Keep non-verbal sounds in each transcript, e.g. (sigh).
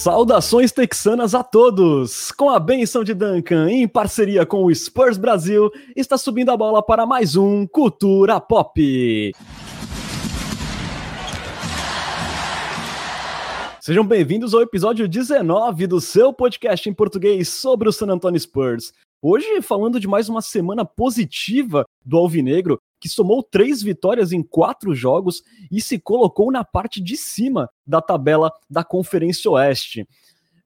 Saudações texanas a todos! Com a benção de Duncan, em parceria com o Spurs Brasil, está subindo a bola para mais um Cultura Pop. Sejam bem-vindos ao episódio 19 do seu podcast em português sobre o San Antonio Spurs. Hoje, falando de mais uma semana positiva do Alvinegro, que somou três vitórias em quatro jogos e se colocou na parte de cima da tabela da Conferência Oeste.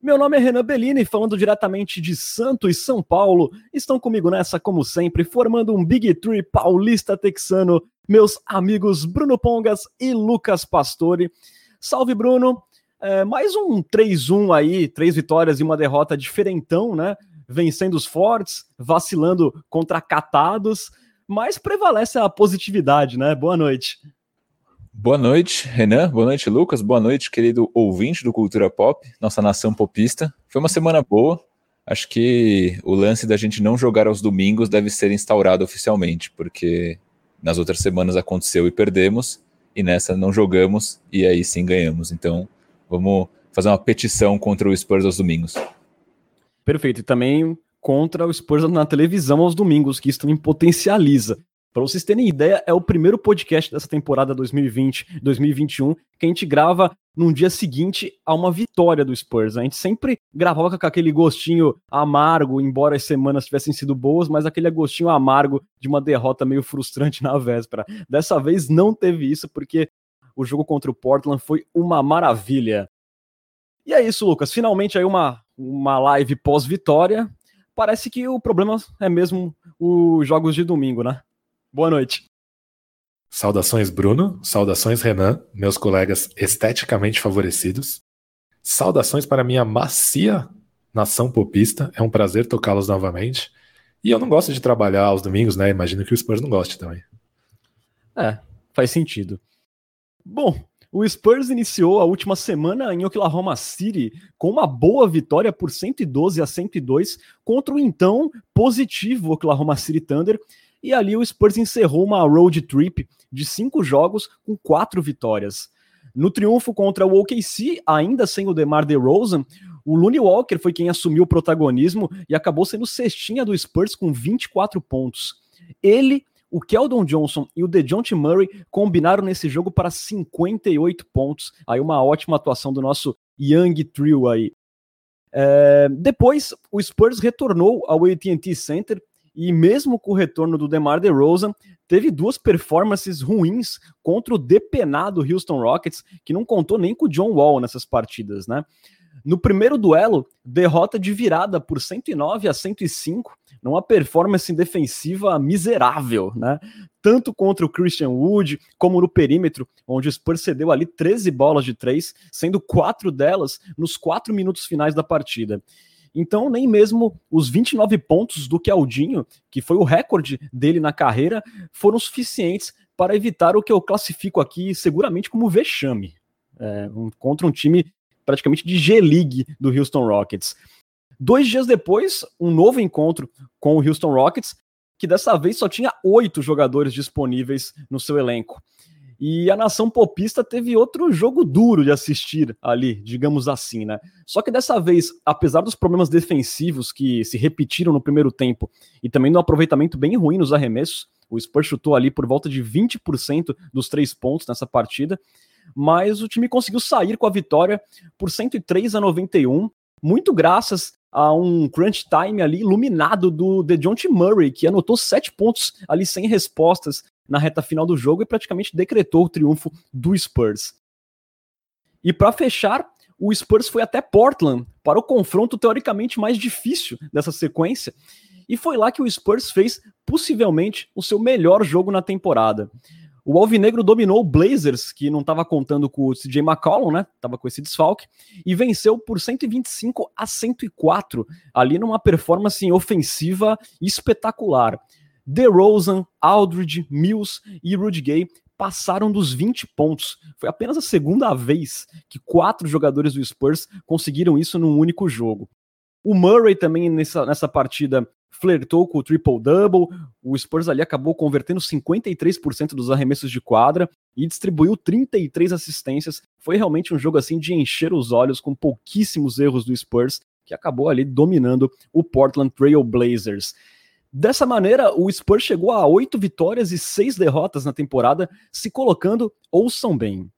Meu nome é Renan Bellini, falando diretamente de Santo e São Paulo. Estão comigo nessa, como sempre, formando um Big Tree paulista texano, meus amigos Bruno Pongas e Lucas Pastore. Salve, Bruno! É, mais um 3-1 aí, três vitórias e uma derrota diferentão, né? Vencendo os fortes, vacilando contra catados mas prevalece a positividade, né? Boa noite. Boa noite, Renan. Boa noite, Lucas. Boa noite, querido ouvinte do Cultura Pop, nossa nação popista. Foi uma semana boa. Acho que o lance da gente não jogar aos domingos deve ser instaurado oficialmente, porque nas outras semanas aconteceu e perdemos, e nessa não jogamos e aí sim ganhamos. Então, vamos fazer uma petição contra o Spurs aos domingos. Perfeito. E também contra o Spurs na televisão aos domingos, que isso também potencializa. Para vocês terem ideia, é o primeiro podcast dessa temporada 2020-2021 que a gente grava num dia seguinte a uma vitória do Spurs. A gente sempre gravava com aquele gostinho amargo, embora as semanas tivessem sido boas, mas aquele gostinho amargo de uma derrota meio frustrante na véspera. Dessa vez não teve isso, porque o jogo contra o Portland foi uma maravilha. E é isso, Lucas. Finalmente aí uma, uma live pós-vitória parece que o problema é mesmo os jogos de domingo, né? Boa noite. Saudações, Bruno. Saudações, Renan, meus colegas esteticamente favorecidos. Saudações para minha macia nação popista. É um prazer tocá-los novamente. E eu não gosto de trabalhar aos domingos, né? Imagino que o Spurs não goste também. É, faz sentido. Bom, o Spurs iniciou a última semana em Oklahoma City com uma boa vitória por 112 a 102 contra o então positivo Oklahoma City Thunder. E ali o Spurs encerrou uma road trip de cinco jogos com quatro vitórias. No triunfo contra o OKC, ainda sem o DeMar DeRozan, o Looney Walker foi quem assumiu o protagonismo e acabou sendo cestinha do Spurs com 24 pontos. Ele o Keldon Johnson e o DeJounte Murray combinaram nesse jogo para 58 pontos. Aí uma ótima atuação do nosso Young Trio aí. É, depois, o Spurs retornou ao AT&T Center e mesmo com o retorno do DeMar DeRozan, teve duas performances ruins contra o depenado Houston Rockets, que não contou nem com o John Wall nessas partidas, né? No primeiro duelo, derrota de virada por 109 a 105, numa performance defensiva miserável, né? Tanto contra o Christian Wood, como no perímetro, onde o Spurs cedeu ali 13 bolas de três, sendo quatro delas nos quatro minutos finais da partida. Então, nem mesmo os 29 pontos do Keldinho, que foi o recorde dele na carreira, foram suficientes para evitar o que eu classifico aqui seguramente como vexame. É, um, contra um time praticamente de G-League do Houston Rockets. Dois dias depois, um novo encontro com o Houston Rockets, que dessa vez só tinha oito jogadores disponíveis no seu elenco. E a nação popista teve outro jogo duro de assistir ali, digamos assim, né? Só que dessa vez, apesar dos problemas defensivos que se repetiram no primeiro tempo e também no aproveitamento bem ruim nos arremessos, o Spurs chutou ali por volta de 20% dos três pontos nessa partida, mas o time conseguiu sair com a vitória por 103 a 91, muito graças a um crunch time ali iluminado do DeJounte Murray, que anotou sete pontos ali sem respostas na reta final do jogo e praticamente decretou o triunfo do Spurs. E para fechar, o Spurs foi até Portland para o confronto teoricamente mais difícil dessa sequência, e foi lá que o Spurs fez possivelmente o seu melhor jogo na temporada. O Alvinegro dominou o Blazers, que não estava contando com o CJ McCollum, né? Tava com esse desfalque, e venceu por 125 a 104, ali numa performance ofensiva espetacular. DeRozan, Aldridge, Mills e Rudy Gay passaram dos 20 pontos. Foi apenas a segunda vez que quatro jogadores do Spurs conseguiram isso num único jogo. O Murray também nessa, nessa partida flertou com o triple-double. O Spurs ali acabou convertendo 53% dos arremessos de quadra e distribuiu 33 assistências. Foi realmente um jogo assim de encher os olhos com pouquíssimos erros do Spurs, que acabou ali dominando o Portland Trail Blazers. Dessa maneira, o Spurs chegou a oito vitórias e seis derrotas na temporada, se colocando, ouçam bem,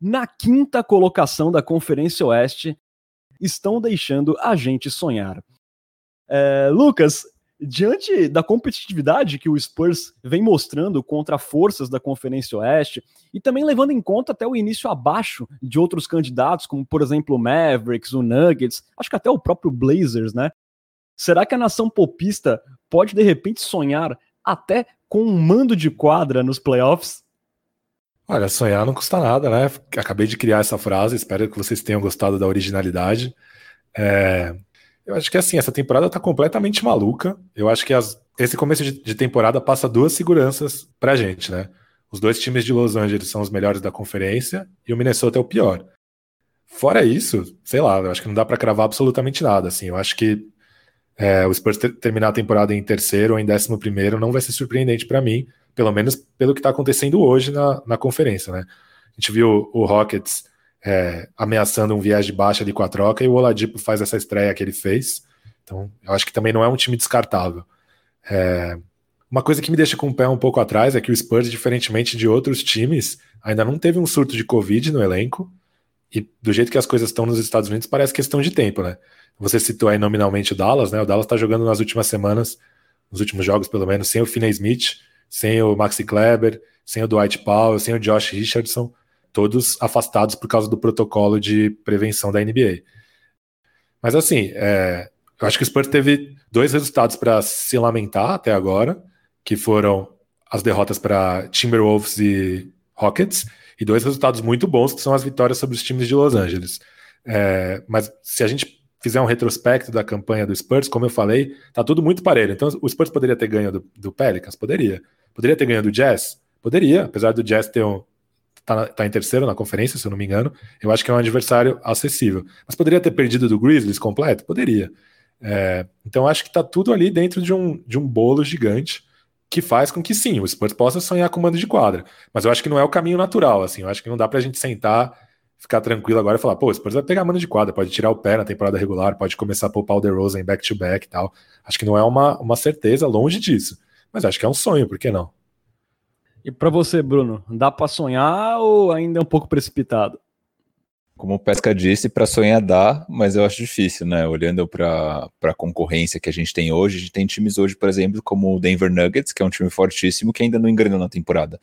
na quinta colocação da Conferência Oeste, estão deixando a gente sonhar. É, Lucas, diante da competitividade que o Spurs vem mostrando contra forças da Conferência Oeste, e também levando em conta até o início abaixo de outros candidatos, como por exemplo o Mavericks, o Nuggets, acho que até o próprio Blazers, né? Será que a nação popista pode de repente sonhar até com um mando de quadra nos playoffs? Olha, sonhar não custa nada, né? Acabei de criar essa frase, espero que vocês tenham gostado da originalidade. É... Eu acho que assim, essa temporada tá completamente maluca. Eu acho que as... esse começo de, de temporada passa duas seguranças pra gente, né? Os dois times de Los Angeles são os melhores da conferência e o Minnesota é o pior. Fora isso, sei lá, eu acho que não dá para cravar absolutamente nada. Assim, eu acho que é, o Spurs ter, terminar a temporada em terceiro ou em décimo primeiro não vai ser surpreendente para mim, pelo menos pelo que está acontecendo hoje na, na conferência, né? A gente viu o Rockets é, ameaçando um viés de baixa ali com a troca e o Oladipo faz essa estreia que ele fez. Então, eu acho que também não é um time descartável. É, uma coisa que me deixa com o pé um pouco atrás é que o Spurs, diferentemente de outros times, ainda não teve um surto de Covid no elenco. E do jeito que as coisas estão nos Estados Unidos, parece questão de tempo, né? Você citou aí nominalmente o Dallas, né? O Dallas está jogando nas últimas semanas, nos últimos jogos pelo menos, sem o Finney Smith, sem o Maxi Kleber, sem o Dwight Powell, sem o Josh Richardson, todos afastados por causa do protocolo de prevenção da NBA. Mas assim, é, eu acho que o Spurs teve dois resultados para se lamentar até agora, que foram as derrotas para Timberwolves e Rockets, e dois resultados muito bons, que são as vitórias sobre os times de Los Angeles. É, mas se a gente fizer um retrospecto da campanha do Spurs, como eu falei, tá tudo muito parelho. Então, o Spurs poderia ter ganho do, do Pelicans? Poderia. Poderia ter ganho do Jazz? Poderia, apesar do Jazz ter um, tá, tá, em terceiro na conferência, se eu não me engano. Eu acho que é um adversário acessível. Mas poderia ter perdido do Grizzlies completo? Poderia. É, então, acho que tá tudo ali dentro de um, de um bolo gigante que faz com que sim, o Spurs possa sonhar com mando de quadra. Mas eu acho que não é o caminho natural. Assim, eu acho que não dá pra gente sentar ficar tranquilo agora e falar, pô, o Spurs vai pegar mano de quadra, pode tirar o pé na temporada regular, pode começar a poupar o DeRozan back-to-back e tal. Acho que não é uma, uma certeza, longe disso. Mas acho que é um sonho, por que não? E para você, Bruno, dá para sonhar ou ainda é um pouco precipitado? Como o Pesca disse, para sonhar dá, mas eu acho difícil, né? Olhando para a concorrência que a gente tem hoje, a gente tem times hoje, por exemplo, como o Denver Nuggets, que é um time fortíssimo, que ainda não engrenou na temporada.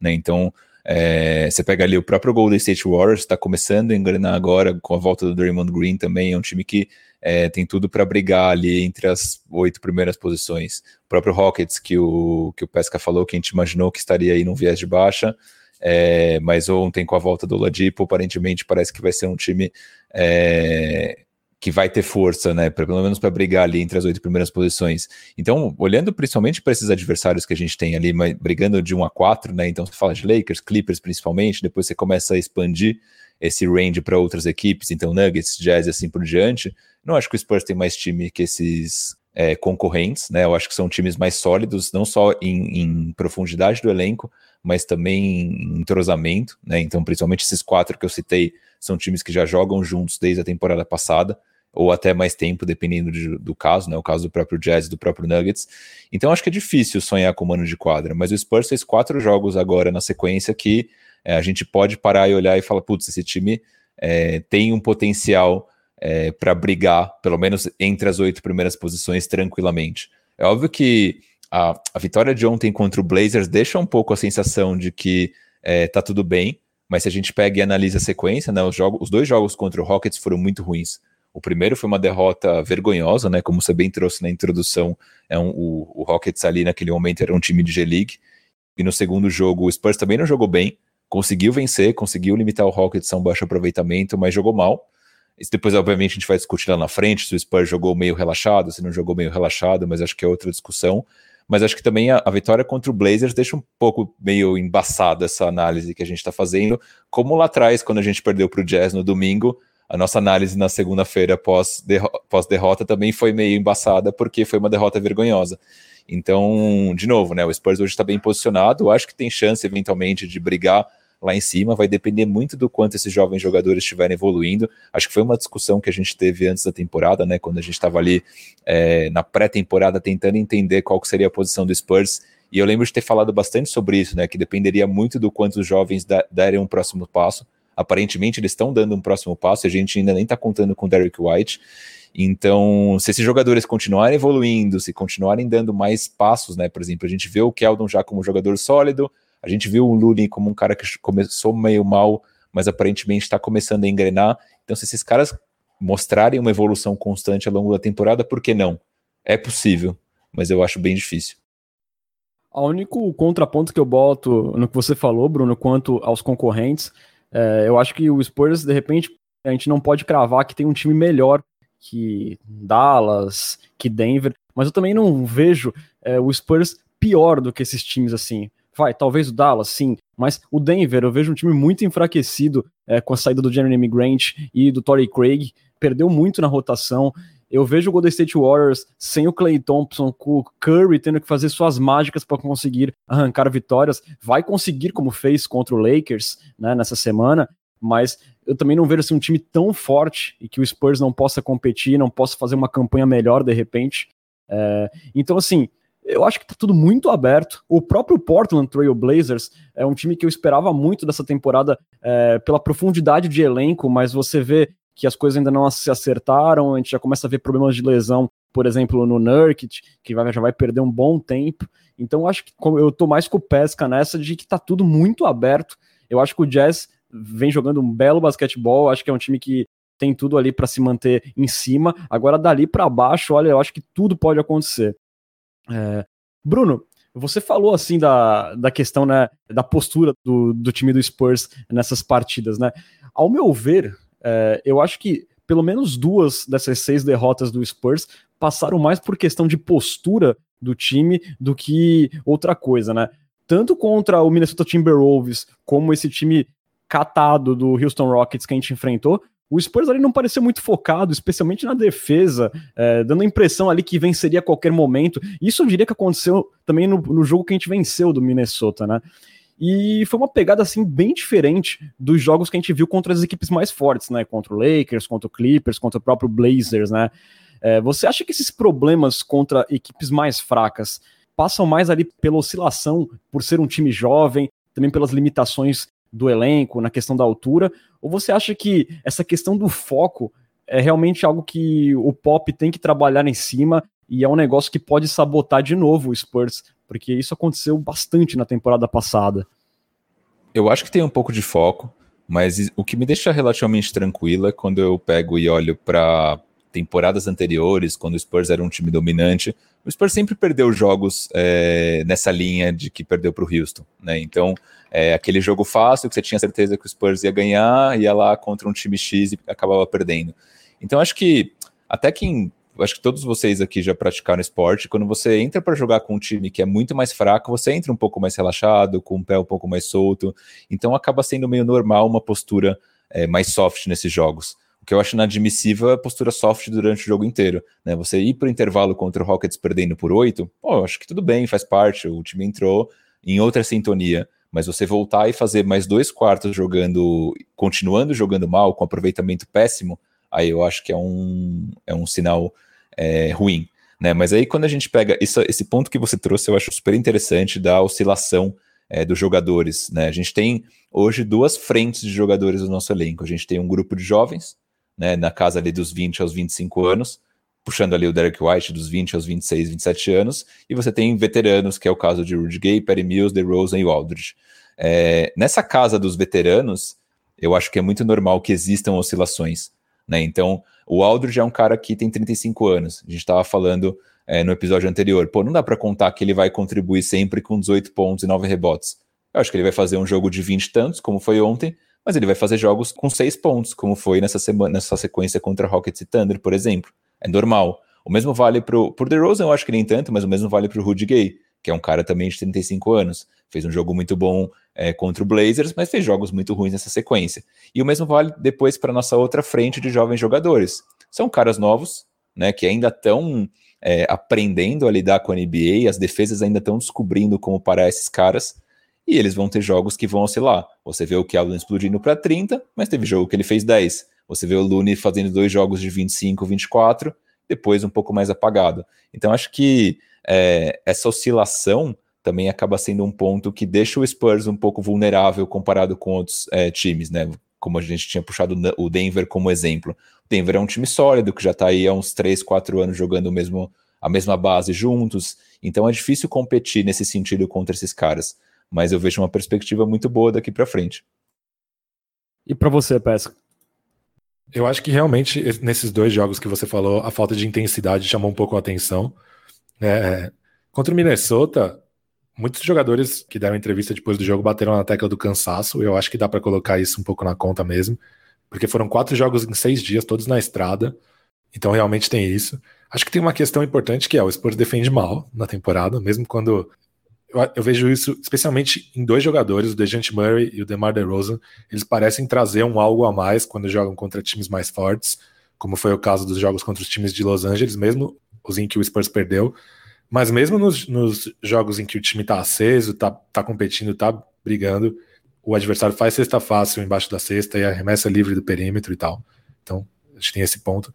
Né? Então, é, você pega ali o próprio Golden State Warriors, está começando a engrenar agora com a volta do Draymond Green também. É um time que é, tem tudo para brigar ali entre as oito primeiras posições. O próprio Rockets, que o, que o Pesca falou, que a gente imaginou que estaria aí num viés de baixa. É, mas ontem, com a volta do Ladipo, aparentemente parece que vai ser um time é, que vai ter força, né? Pelo menos para brigar ali entre as oito primeiras posições. Então, olhando principalmente para esses adversários que a gente tem ali, mas, brigando de 1 a 4, né? Então, você fala de Lakers, Clippers principalmente, depois você começa a expandir esse range para outras equipes, então Nuggets, Jazz e assim por diante. Não acho que o Spurs tem mais time que esses é, concorrentes, né? Eu acho que são times mais sólidos, não só em, em, profundidade do elenco, mas também em entrosamento, né? Então, principalmente esses quatro que eu citei são times que já jogam juntos desde a temporada passada ou até mais tempo, dependendo de, do caso, né? O caso do próprio Jazz e do próprio Nuggets. Então acho que é difícil sonhar com o mano de quadra, mas o Spurs fez quatro jogos agora na sequência que é, a gente pode parar e olhar e falar, putz, esse time é, tem um potencial é, para brigar, pelo menos entre as oito primeiras posições, tranquilamente. É óbvio que a, a, vitória de ontem contra o Blazers deixa um pouco a sensação de que é, tá tudo bem, mas se a gente pega e analisa a sequência, né, os, jogos, os dois jogos contra o Rockets foram muito ruins. O primeiro foi uma derrota vergonhosa, né? Como você bem trouxe na introdução, é um, o, o Rockets ali naquele momento era um time de G-League. E no segundo jogo, o Spurs também não jogou bem, conseguiu vencer, conseguiu limitar o Rockets a um baixo aproveitamento, mas jogou mal. Isso depois, obviamente, a gente vai discutir lá na frente se o Spurs jogou meio relaxado, se não jogou meio relaxado, mas acho que é outra discussão. Mas acho que também a, a vitória contra o Blazers deixa um pouco meio embaçada essa análise que a gente está fazendo. Como lá atrás, quando a gente perdeu para o Jazz no domingo, a nossa análise na segunda-feira pós-derrota pós também foi meio embaçada, porque foi uma derrota vergonhosa. Então, de novo, né, o Spurs hoje está bem posicionado, acho que tem chance eventualmente de brigar lá em cima, vai depender muito do quanto esses jovens jogadores estiverem evoluindo. Acho que foi uma discussão que a gente teve antes da temporada, né, quando a gente estava ali é, na pré-temporada tentando entender qual seria a posição do Spurs. E eu lembro de ter falado bastante sobre isso, né, que dependeria muito do quanto os jovens da, derem um próximo passo. Aparentemente eles estão dando um próximo passo, a gente ainda nem está contando com o Derrick White. Então, se esses jogadores continuarem evoluindo, se continuarem dando mais passos, né? Por exemplo, a gente vê o Keldon já como jogador sólido, a gente viu o Looney como um cara que começou meio mal, mas aparentemente está começando a engrenar. Então, se esses caras mostrarem uma evolução constante ao longo da temporada, por que não? É possível, mas eu acho bem difícil. O único contraponto que eu boto no que você falou, Bruno, quanto aos concorrentes, é, eu acho que o Spurs, de repente, a gente não pode cravar que tem um time melhor que Dallas, que Denver, mas eu também não vejo é, o Spurs pior do que esses times assim. Vai, talvez o Dallas, sim, mas o Denver eu vejo um time muito enfraquecido é, com a saída do Jeremy Grant e do Torrey Craig, perdeu muito na rotação. Eu vejo o Golden State Warriors sem o Clay Thompson, com o Curry tendo que fazer suas mágicas para conseguir arrancar vitórias. Vai conseguir, como fez contra o Lakers né, nessa semana, mas eu também não vejo assim, um time tão forte e que o Spurs não possa competir, não possa fazer uma campanha melhor de repente. É, então, assim, eu acho que tá tudo muito aberto. O próprio Portland Trail Blazers é um time que eu esperava muito dessa temporada é, pela profundidade de elenco, mas você vê que as coisas ainda não se acertaram, a gente já começa a ver problemas de lesão, por exemplo, no Nurkic, que vai, já vai perder um bom tempo. Então, eu acho que eu tô mais com o pesca nessa de que tá tudo muito aberto. Eu acho que o Jazz vem jogando um belo basquetebol, acho que é um time que tem tudo ali para se manter em cima. Agora, dali para baixo, olha, eu acho que tudo pode acontecer. É... Bruno, você falou assim da, da questão né, da postura do, do time do Spurs nessas partidas, né? Ao meu ver, é, eu acho que pelo menos duas dessas seis derrotas do Spurs passaram mais por questão de postura do time do que outra coisa, né? Tanto contra o Minnesota Timberwolves, como esse time catado do Houston Rockets que a gente enfrentou, o Spurs ali não pareceu muito focado, especialmente na defesa, é, dando a impressão ali que venceria a qualquer momento. Isso eu diria que aconteceu também no, no, jogo que a gente venceu do Minnesota, né? E foi uma pegada assim bem diferente dos jogos que a gente viu contra as equipes mais fortes, né? Contra o Lakers, contra o Clippers, contra o próprio Blazers, né? É, você acha que esses problemas contra equipes mais fracas passam mais ali pela oscilação, por ser um time jovem, também pelas limitações do elenco, na questão da altura? Ou você acha que essa questão do foco é realmente algo que o Pop tem que trabalhar em cima e é um negócio que pode sabotar de novo o Spurs? Porque isso aconteceu bastante na temporada passada. Eu acho que tem um pouco de foco, mas o que me deixa relativamente tranquilo é quando eu pego e olho para temporadas anteriores, quando o Spurs era um time dominante, o Spurs sempre perdeu jogos é, nessa linha de que perdeu para o Houston, né? Então, é aquele jogo fácil que você tinha certeza que o Spurs ia ganhar, ia lá contra um time X e acabava perdendo. Então, acho que até quem acho que todos vocês aqui já praticaram esporte. Quando você entra para jogar com um time que é muito mais fraco, você entra um pouco mais relaxado, com o pé um pouco mais solto. Então acaba sendo meio normal uma postura é, mais soft nesses jogos. O que eu acho inadmissível é a postura soft durante o jogo inteiro. Né? Você ir para o intervalo contra o Rockets perdendo por oito, pô, acho que tudo bem, faz parte. O time entrou em outra sintonia. Mas você voltar e fazer mais dois quartos jogando, continuando jogando mal, com aproveitamento péssimo, aí eu acho que é um, é um sinal é, ruim. Né? Mas aí quando a gente pega isso, esse ponto que você trouxe, eu acho super interessante da oscilação é, dos jogadores. Né? A gente tem hoje duas frentes de jogadores do nosso elenco. A gente tem um grupo de jovens, né, na casa ali dos 20 aos 25 anos, puxando ali o Derek White dos 20 aos 26, 27 anos, e você tem veteranos, que é o caso de Rudy Gay, Perry Mills, DeRozan e Aldridge. É, nessa casa dos veteranos, eu acho que é muito normal que existam oscilações, né? Então, o Aldridge é um cara que tem 35 anos. A gente estava falando é, no episódio anterior, pô, não dá para contar que ele vai contribuir sempre com 18 pontos e 9 rebotes. Eu acho que ele vai fazer um jogo de 20 e tantos, como foi ontem, mas ele vai fazer jogos com seis pontos, como foi nessa semana, nessa sequência contra Rockets e Thunder, por exemplo. É normal. O mesmo vale pro, pro DeRozan, eu acho que nem tanto, mas o mesmo vale pro Rudy Gay. que é um cara também de 35 anos. Fez um jogo muito bom é, contra o Blazers, mas fez jogos muito ruins nessa sequência. E o mesmo vale depois para nossa outra frente de jovens jogadores. São caras novos, né, que ainda estão é, aprendendo a lidar com a NBA, as defesas ainda estão descobrindo como parar esses caras, e eles vão ter jogos que vão oscilar. Você vê o Keldon explodindo para 30, mas teve jogo que ele fez 10. Você vê o Looney fazendo dois jogos de 25, 24, depois um pouco mais apagado. Então acho que é, essa oscilação também acaba sendo um ponto que deixa o Spurs um pouco vulnerável comparado com outros é, times, né? Como a gente tinha puxado o Denver como exemplo. O Denver é um time sólido que já está aí há uns 3, 4 anos jogando o mesmo, a mesma base juntos. Então é difícil competir nesse sentido contra esses caras. Mas eu vejo uma perspectiva muito boa daqui para frente. E para você, Pesca? Eu acho que realmente nesses dois jogos que você falou, a falta de intensidade chamou um pouco a atenção. É, contra o Minnesota, muitos jogadores que deram entrevista depois do jogo bateram na tecla do cansaço. Eu acho que dá para colocar isso um pouco na conta mesmo, porque foram quatro jogos em seis dias, todos na estrada. Então realmente tem isso. Acho que tem uma questão importante que é o Spurs defende mal na temporada, mesmo quando eu, eu, vejo isso especialmente em dois jogadores, o DeJounte Murray e o DeMar DeRozan. Eles parecem trazer um algo a mais quando jogam contra times mais fortes, como foi o caso dos jogos contra os times de Los Angeles, mesmo os em que o Spurs perdeu. Mas mesmo nos, nos jogos em que o time tá aceso, tá, tá competindo, tá brigando, o adversário faz cesta fácil embaixo da cesta e arremessa livre do perímetro e tal. Então, a gente tem esse ponto.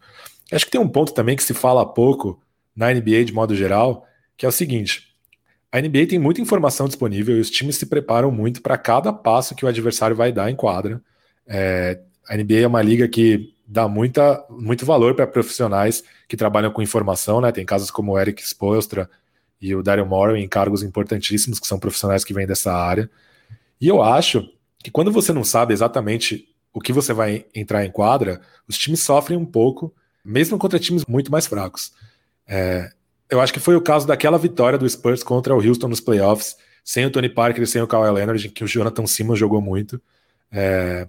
Acho que tem um ponto também que se fala pouco na NBA de modo geral, que é o seguinte: a NBA tem muita informação disponível e os times se preparam muito para cada passo que o adversário vai dar em quadra. É, a NBA é uma liga que dá muita, muito valor para profissionais que trabalham com informação, né? Tem casos como o Eric Spoelstra e o Daryl Morey em cargos importantíssimos, que são profissionais que vêm dessa área. E eu acho que quando você não sabe exatamente o que você vai entrar em quadra, os times sofrem um pouco, mesmo contra times muito mais fracos. É, eu acho que foi o caso daquela vitória do Spurs contra o Houston nos playoffs, sem o Tony Parker e sem o Kawhi Leonard, que o Jonathan Simmons jogou muito. É...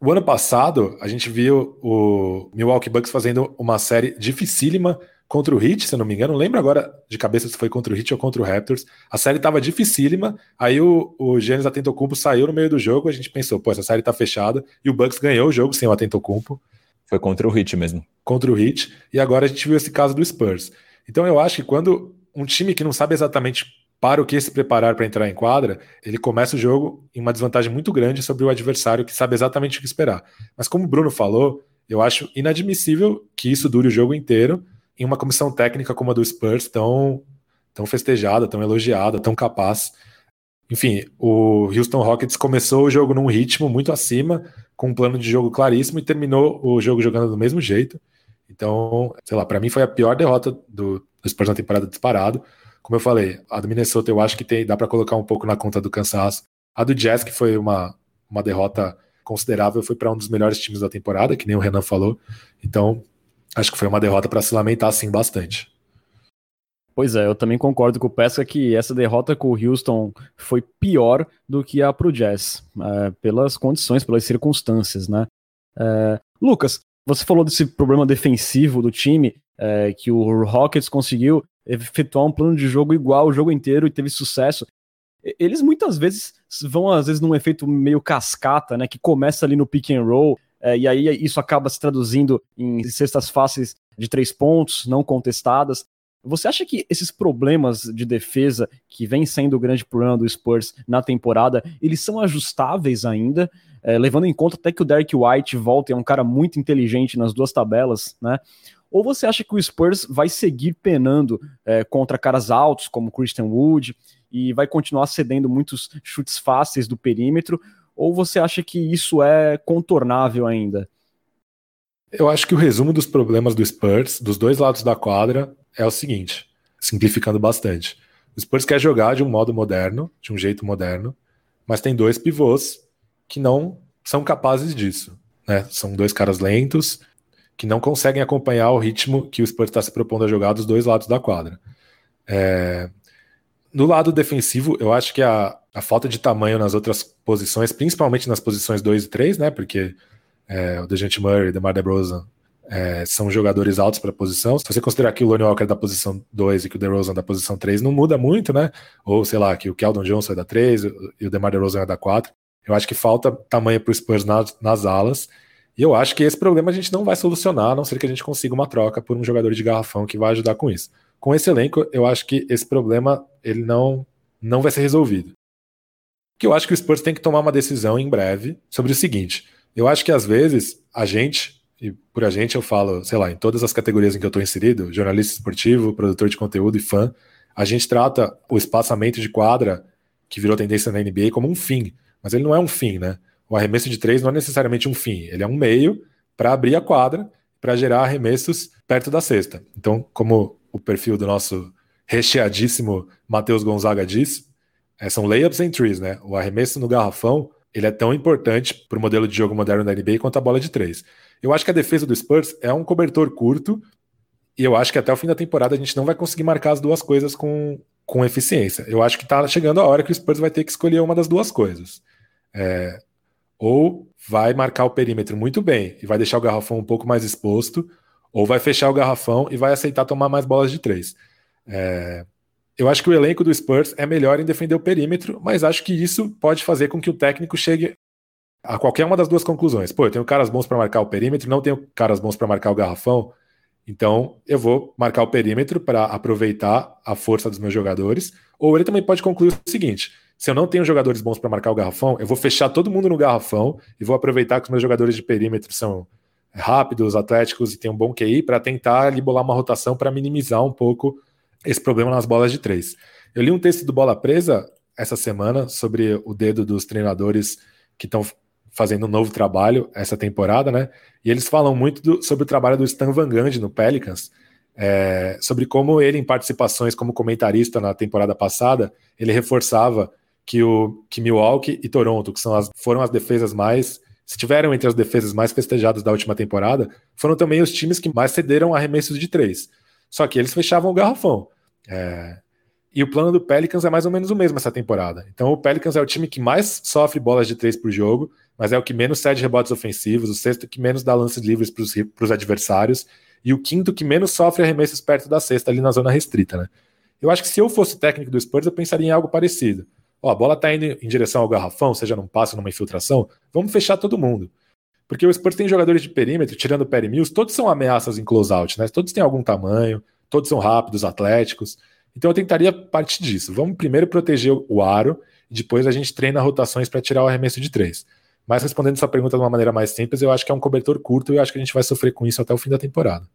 O ano passado, a gente viu o Milwaukee Bucks fazendo uma série dificílima contra o Heat, se eu não me engano. Não lembro agora de cabeça se foi contra o Heat ou contra o Raptors. A série estava dificílima, aí o, o Giannis Atentocumpo saiu no meio do jogo, a gente pensou, pô, essa série está fechada, e o Bucks ganhou o jogo sem o Atentocumpo. Foi contra o Heat mesmo. Contra o Heat, e agora a gente viu esse caso do Spurs. Então eu acho que quando um time que não sabe exatamente para o que se preparar para entrar em quadra, ele começa o jogo em uma desvantagem muito grande sobre o adversário que sabe exatamente o que esperar. Mas como o Bruno falou, eu acho inadmissível que isso dure o jogo inteiro em uma comissão técnica como a do Spurs, tão, tão festejada, tão elogiada, tão capaz. Enfim, o Houston Rockets começou o jogo num ritmo muito acima, com um plano de jogo claríssimo e terminou o jogo jogando do mesmo jeito. Então, sei lá, para mim foi a pior derrota do, do Spurs na temporada disparado. Como eu falei, a do Minnesota eu acho que tem, dá para colocar um pouco na conta do cansaço. A do Jazz, que foi uma, uma derrota considerável, foi para um dos melhores times da temporada, que nem o Renan falou. Então, acho que foi uma derrota para se lamentar, sim, bastante. Pois é, eu também concordo com o Pesca que essa derrota com o Houston foi pior do que a pro Jazz, é, pelas condições, pelas circunstâncias, né? É, Lucas, você falou desse problema defensivo do time, é, que o Rockets conseguiu efetuar um plano de jogo igual o jogo inteiro e teve sucesso. Eles muitas vezes vão, às vezes, num efeito meio cascata, né? Que começa ali no pick and roll, é, e aí isso acaba se traduzindo em cestas fáceis de três pontos, não contestadas. Você acha que esses problemas de defesa, que vem sendo o grande problema do Spurs na temporada, eles são ajustáveis ainda? É, levando em conta até que o Derek White volta, é um cara muito inteligente nas duas tabelas, né? Ou você acha que o Spurs vai seguir penando é, contra caras altos, como Christian Wood, e vai continuar cedendo muitos chutes fáceis do perímetro? Ou você acha que isso é contornável ainda? Eu acho que o resumo dos problemas do Spurs, dos dois lados da quadra, é o seguinte, simplificando bastante. O Spurs quer jogar de um modo moderno, de um jeito moderno, mas tem dois pivôs que não são capazes disso. Né? São dois caras lentos que não conseguem acompanhar o ritmo que o Spurs está se propondo a jogar dos dois lados da quadra. É... No lado defensivo, eu acho que a, a falta de tamanho nas outras posições, principalmente nas posições 2 e 3, né? Porque é, o DeJounte Murray, DeMar DeRozan é, são jogadores altos para a posição. Se você considerar que o Lonnie Walker é da posição 2 e que o DeRozan é da posição 3, não muda muito, né? Ou sei lá, que o Keldon Johnson é da 3 e o DeMar DeRozan é da 4. Eu acho que falta tamanho para o Spurs nas, alas. E eu acho que esse problema a gente não vai solucionar, a não ser que a gente consiga uma troca por um jogador de garrafão que vai ajudar com isso. Com esse elenco, eu acho que esse problema ele não, não vai ser resolvido. Que eu acho que o Spurs tem que tomar uma decisão em breve sobre o seguinte. Eu acho que às vezes a gente, e por a gente eu falo, sei lá, em todas as categorias em que eu estou inserido, jornalista esportivo, produtor de conteúdo e fã, a gente trata o espaçamento de quadra, que virou tendência na NBA, como um fim. Mas ele não é um fim, né? O arremesso de três não é necessariamente um fim, ele é um meio para abrir a quadra, para gerar arremessos perto da cesta. Então, como o perfil do nosso recheadíssimo Matheus Gonzaga diz, é, são layups and trees, né? O arremesso no garrafão ele é tão importante para o modelo de jogo moderno da NBA quanto a bola de três. Eu acho que a defesa do Spurs é um cobertor curto e eu acho que até o fim da temporada a gente não vai conseguir marcar as duas coisas com, com eficiência. Eu acho que está chegando a hora que o Spurs vai ter que escolher uma das duas coisas. É, ou vai marcar o perímetro muito bem e vai deixar o garrafão um pouco mais exposto, ou vai fechar o garrafão e vai aceitar tomar mais bolas de três. É, eu acho que o elenco do Spurs é melhor em defender o perímetro, mas acho que isso pode fazer com que o técnico chegue a qualquer uma das duas conclusões. Pô, eu tenho caras bons para marcar o perímetro, não tenho caras bons para marcar o garrafão, então eu vou marcar o perímetro para aproveitar a força dos meus jogadores. Ou ele também pode concluir o seguinte: se eu não tenho jogadores bons para marcar o garrafão, eu vou fechar todo mundo no garrafão e vou aproveitar que os meus jogadores de perímetro são rápidos, atléticos e têm um bom QI para tentar ali bolar uma rotação para minimizar um pouco esse problema nas bolas de três. Eu li um texto do Bola Presa essa semana sobre o dedo dos treinadores que estão fazendo um novo trabalho essa temporada, né? E eles falam muito do, sobre o trabalho do Stan Van Gundy no Pelicans, é, sobre como ele, em participações como comentarista na temporada passada, ele reforçava que o que Milwaukee e Toronto, que são as, foram as defesas mais estiveram entre as defesas mais festejadas da última temporada, foram também os times que mais cederam arremessos de três. Só que eles fechavam o garrafão. É, e o plano do Pelicans é mais ou menos o mesmo essa temporada. Então o Pelicans é o time que mais sofre bolas de três por jogo, mas é o que menos cede rebotes ofensivos, o sexto que menos dá lances livres para os adversários, e o quinto que menos sofre arremessos perto da cesta, ali na zona restrita, né? Eu acho que se eu fosse técnico do Spurs, eu pensaria em algo parecido. Ó, a bola está indo em direção ao garrafão, seja num passo, numa infiltração, vamos fechar todo mundo. Porque o Spurs tem jogadores de perímetro, tirando o Perry Mills, todos são ameaças em closeout, né? Todos têm algum tamanho, todos são rápidos, atléticos. Então eu tentaria partir disso. Vamos primeiro proteger o aro e depois a gente treina rotações para tirar o arremesso de três. Mas respondendo sua pergunta de uma maneira mais simples, eu acho que é um cobertor curto e eu acho que a gente vai sofrer com isso até o fim da temporada.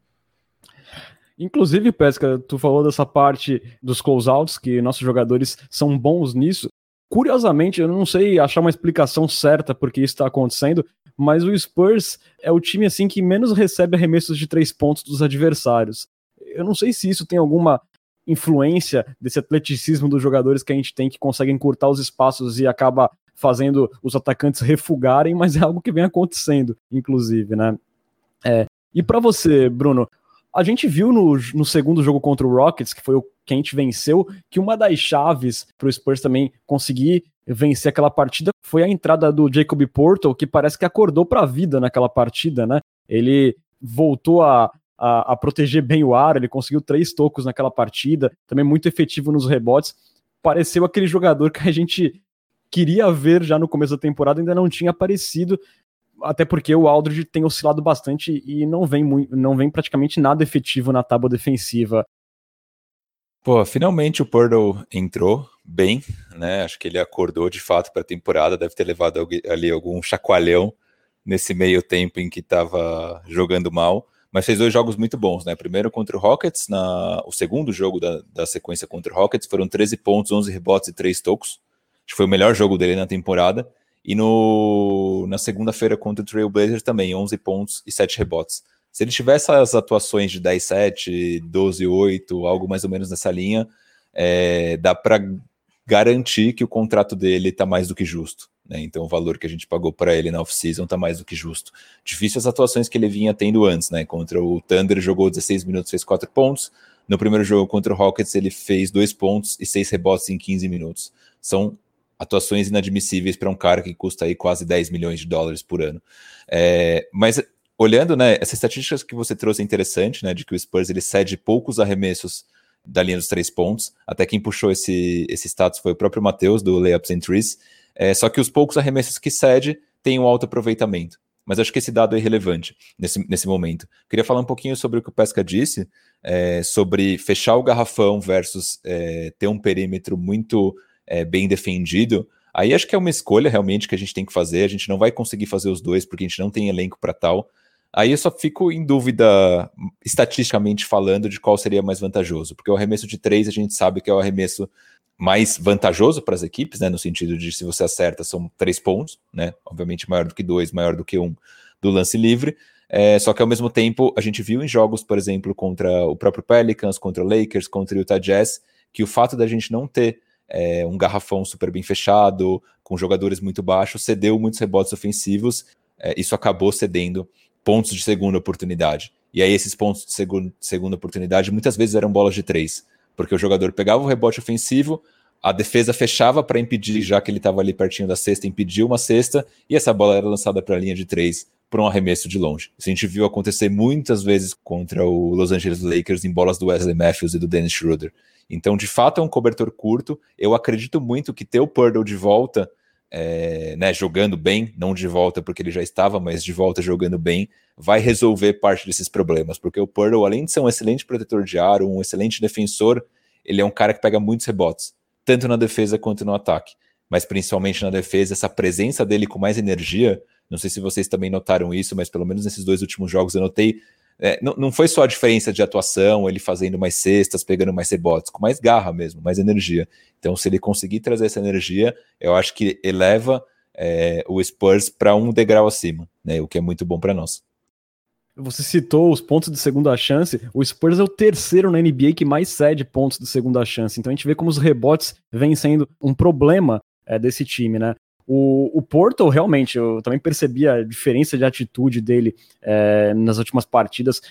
Inclusive, Pesca, tu falou dessa parte dos closeouts, que nossos jogadores são bons nisso. Curiosamente, eu não sei achar uma explicação certa porque isso está acontecendo, mas o Spurs é o time assim que menos recebe arremessos de três pontos dos adversários. Eu não sei se isso tem alguma influência desse atleticismo dos jogadores que a gente tem que conseguem encurtar os espaços e acaba fazendo os atacantes refugarem, mas é algo que vem acontecendo, inclusive, né? É. E para você, Bruno, a gente viu no, no segundo jogo contra o Rockets, que foi o que a gente venceu, que uma das chaves para o Spurs também conseguir vencer aquela partida foi a entrada do Jacob Porto, que parece que acordou para a vida naquela partida, né? Ele voltou a, a, a, proteger bem o ar, ele conseguiu três tocos naquela partida, também muito efetivo nos rebotes. Pareceu aquele jogador que a gente queria ver já no começo da temporada, ainda não tinha aparecido, até porque o Aldridge tem oscilado bastante e não vem, muito, não vem praticamente nada efetivo na tábua defensiva. Pô, finalmente o Purdle entrou bem, né? Acho que ele acordou de fato para a temporada, deve ter levado ali algum chacoalhão nesse meio tempo em que estava jogando mal mas fez dois jogos muito bons, né? Primeiro contra o Rockets, na, o segundo jogo da, da sequência contra o Rockets, foram 13 pontos, 11 rebotes e 3 tocos. Acho que foi o melhor jogo dele na temporada. E no, na segunda-feira contra o Trailblazers também, 11 pontos e 7 rebotes. Se ele tivesse as atuações de 10-7, 12-8, algo mais ou menos nessa linha, é, dá para garantir que o contrato dele está mais do que justo. Né? Então o valor que a gente pagou para ele na off-season está mais do que justo. Difícil as atuações que ele vinha tendo antes, né? Contra o Thunder jogou 16 minutos, fez 4 pontos. No primeiro jogo contra o Rockets ele fez 2 pontos e 6 rebotes em 15 minutos. São atuações inadmissíveis para um cara que custa aí quase 10 milhões de dólares por ano. É, mas olhando, né, essa estatística que você trouxe é interessante, né, de que o Spurs ele cede poucos arremessos da linha dos três pontos. Até quem puxou esse, esse status foi o próprio Matheus, do Layups and Trees. É, só que os poucos arremessos que cede têm um alto aproveitamento. Mas acho que esse dado é irrelevante nesse, nesse momento. Queria falar um pouquinho sobre o que o Pesca disse, é, sobre fechar o garrafão versus é, ter um perímetro muito é, bem defendido. Aí acho que é uma escolha realmente que a gente tem que fazer. A gente não vai conseguir fazer os dois porque a gente não tem elenco para tal. Aí eu só fico em dúvida, estatisticamente falando, de qual seria mais vantajoso, porque o arremesso de três a gente sabe que é o arremesso mais vantajoso para as equipes, né? No sentido de se você acerta, são três pontos, né? Obviamente maior do que dois, maior do que um do lance livre. É, só que ao mesmo tempo, a gente viu em jogos, por exemplo, contra o próprio Pelicans, contra o Lakers, contra o Utah Jazz, que o fato da gente não ter é, um garrafão super bem fechado, com jogadores muito baixos, cedeu muitos rebotes ofensivos. É, isso acabou cedendo pontos de segunda oportunidade. E aí esses pontos de segundo, segunda oportunidade muitas vezes eram bolas de três, porque o jogador pegava o rebote ofensivo, a defesa fechava para impedir, já que ele estava ali pertinho da cesta, impediu uma cesta, e essa bola era lançada para a linha de três por um arremesso de longe. Isso a gente viu acontecer muitas vezes contra o Los Angeles Lakers em bolas do Wesley Matthews e do Dennis Schroeder. Então, de fato, é um cobertor curto. Eu acredito muito que ter o Purdle de volta é, né, jogando bem, não de volta porque ele já estava, mas de volta jogando bem, vai resolver parte desses problemas, porque o Pearl, além de ser um excelente protetor de aro, um excelente defensor, ele é um cara que pega muitos rebotes, tanto na defesa quanto no ataque, mas principalmente na defesa, essa presença dele com mais energia, não sei se vocês também notaram isso, mas pelo menos nesses dois últimos jogos eu notei é, não, não foi só a diferença de atuação, ele fazendo mais cestas, pegando mais rebotes, com mais garra mesmo, mais energia. Então, se ele conseguir trazer essa energia, eu acho que eleva é, o Spurs para um degrau acima, né? O que é muito bom para nós. Você citou os pontos de segunda chance. O Spurs é o terceiro na NBA que mais cede pontos de segunda chance. Então a gente vê como os rebotes vêm sendo um problema é, desse time, né? O, o Porto, realmente, eu também percebi a diferença de atitude dele é, nas últimas partidas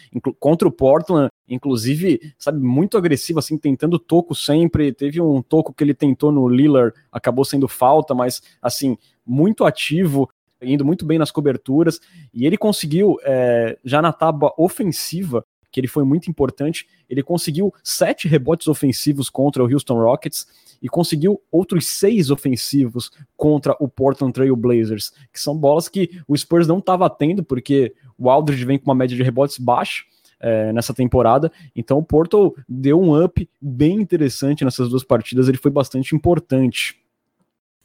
contra o Portland, inclusive, sabe, muito agressivo, assim, tentando toco sempre. Teve um toco que ele tentou no Lillard, acabou sendo falta, mas, assim, muito ativo, indo muito bem nas coberturas. E ele conseguiu, é, já na tábua ofensiva, que ele foi muito importante, ele conseguiu sete rebotes ofensivos contra o Houston Rockets e conseguiu outros seis ofensivos contra o Portland Trail Blazers, que são bolas que o Spurs não estava tendo, porque o Aldridge vem com uma média de rebotes baixa é, nessa temporada, então o Porto deu um up bem interessante nessas duas partidas, ele foi bastante importante.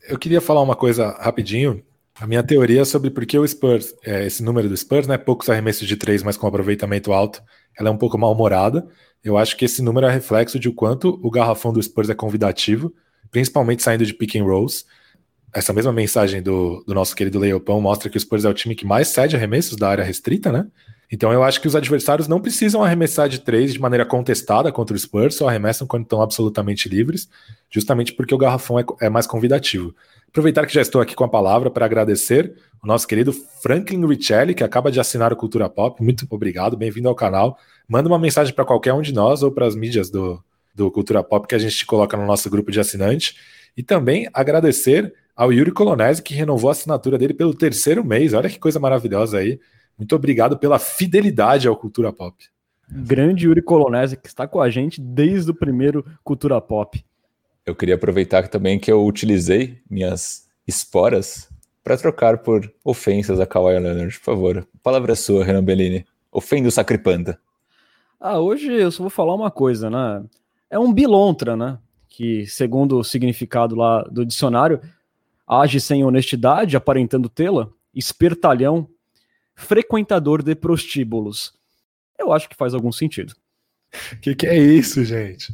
Eu queria falar uma coisa rapidinho, a minha teoria sobre por que o Spurs, é, esse número do Spurs, né, poucos arremessos de três, mas com aproveitamento alto, ela é um pouco mal-humorada. Eu acho que esse número é reflexo de o quanto o garrafão do Spurs é convidativo, principalmente saindo de pick and rolls. Essa mesma mensagem do, do nosso querido Leopão mostra que o Spurs é o time que mais cede arremessos da área restrita, né? Então eu acho que os adversários não precisam arremessar de três de maneira contestada contra o Spurs, só arremessam quando estão absolutamente livres, justamente porque o garrafão é, é mais convidativo. Aproveitar que já estou aqui com a palavra para agradecer o nosso querido Franklin Richelli, que acaba de assinar o Cultura Pop. Muito obrigado, bem-vindo ao canal. Manda uma mensagem para qualquer um de nós ou para as mídias do, do Cultura Pop que a gente coloca no nosso grupo de assinante. E também agradecer ao Yuri Colonese, que renovou a assinatura dele pelo terceiro mês. Olha que coisa maravilhosa aí. Muito obrigado pela fidelidade ao Cultura Pop. Grande Yuri Colonese, que está com a gente desde o primeiro Cultura Pop. Eu queria aproveitar também que eu utilizei minhas esporas para trocar por ofensas a Kawhi Leonard, por favor. A palavra é sua, Renan Bellini. Ofenda o Sacripanta. Ah, hoje eu só vou falar uma coisa, né? É um bilontra, né? Que, segundo o significado lá do dicionário, age sem honestidade, aparentando tê-la, espertalhão, frequentador de prostíbulos. Eu acho que faz algum sentido. O (laughs) que, que é isso, gente?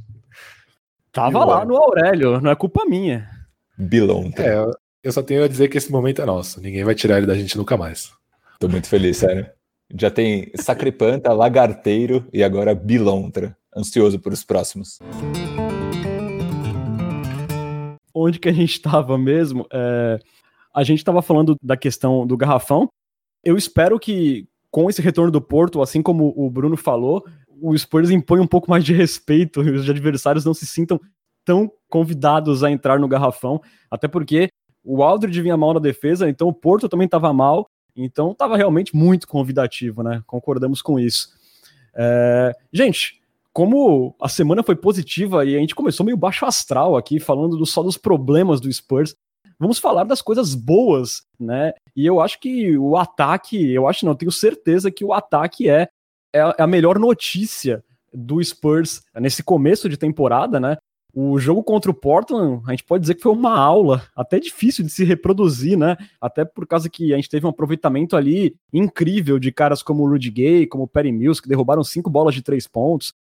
Tava lá no Aurélio, não é culpa minha. Bilontra. É, eu só tenho a dizer que esse momento é nosso. Ninguém vai tirar ele da gente nunca mais. Tô muito feliz, sério. Já tem Sacripanta, Lagarteiro e agora Bilontra. Ansioso por os próximos. Onde que a gente estava mesmo? É, a gente estava falando da questão do garrafão. Eu espero que com esse retorno do Porto, assim como o Bruno falou, o Spurs impõe um pouco mais de respeito e os adversários não se sintam tão convidados a entrar no garrafão, até porque o Aldridge vinha mal na defesa, então o Porto também estava mal, Então estava realmente muito convidativo, né? Concordamos com isso. É... Gente, como a semana foi positiva e a gente começou meio baixo astral aqui, falando do, só dos problemas do Spurs, vamos falar das coisas boas, né? E eu acho que o ataque, eu acho não, tenho certeza que o ataque é, é a melhor notícia do Spurs nesse começo de temporada, né? O jogo contra o Portland, a gente pode dizer que foi uma aula, até difícil de se reproduzir, né? Até por causa que a gente teve um aproveitamento ali incrível de caras como o Rudy Gay, como o Perry Mills, que derrubaram cinco bolas de três pontos.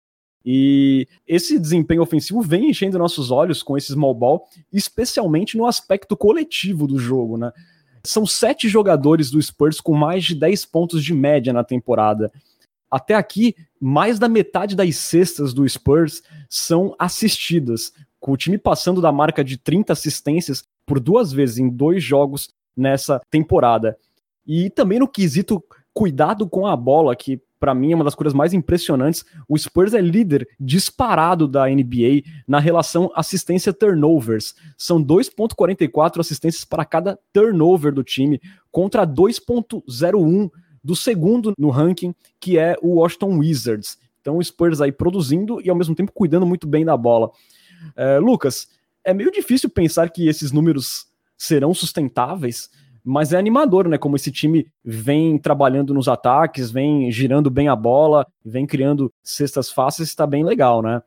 E esse desempenho ofensivo vem enchendo nossos olhos com esse small ball, especialmente no aspecto coletivo do jogo, né? São sete jogadores do Spurs com mais de 10 pontos de média na temporada. Até aqui, mais da metade das cestas do Spurs são assistidas, com o time passando da marca de 30 assistências por duas vezes em dois jogos nessa temporada. E também no quesito cuidado com a bola, que para mim é uma das coisas mais impressionantes. O Spurs é líder disparado da NBA na relação assistência-turnovers. São 2,44 assistências para cada turnover do time, contra 2,01 do segundo no ranking, que é o Washington Wizards. Então o Spurs aí produzindo e ao mesmo tempo cuidando muito bem da bola. É, Lucas, é meio difícil pensar que esses números serão sustentáveis, mas é animador, né? Como esse time vem trabalhando nos ataques, vem girando bem a bola, vem criando cestas fáceis, está bem legal, né?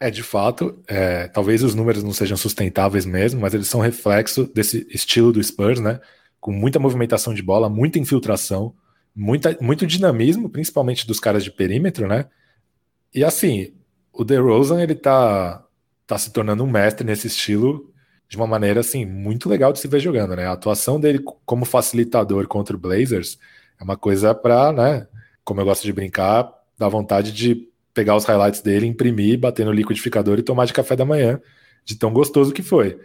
É, de fato, é, talvez os números não sejam sustentáveis mesmo, mas eles são reflexo desse estilo do Spurs, né? Com muita movimentação de bola, muita infiltração, muita, muito dinamismo, principalmente dos caras de perímetro, né? E assim, o DeRozan, ele tá, tá se tornando um mestre nesse estilo de uma maneira, assim, muito legal de se ver jogando, né? A atuação dele como facilitador contra o Blazers é uma coisa para, né? Como eu gosto de brincar, dar vontade de pegar os highlights dele, imprimir, bater no liquidificador e tomar de café da manhã, de tão gostoso que foi.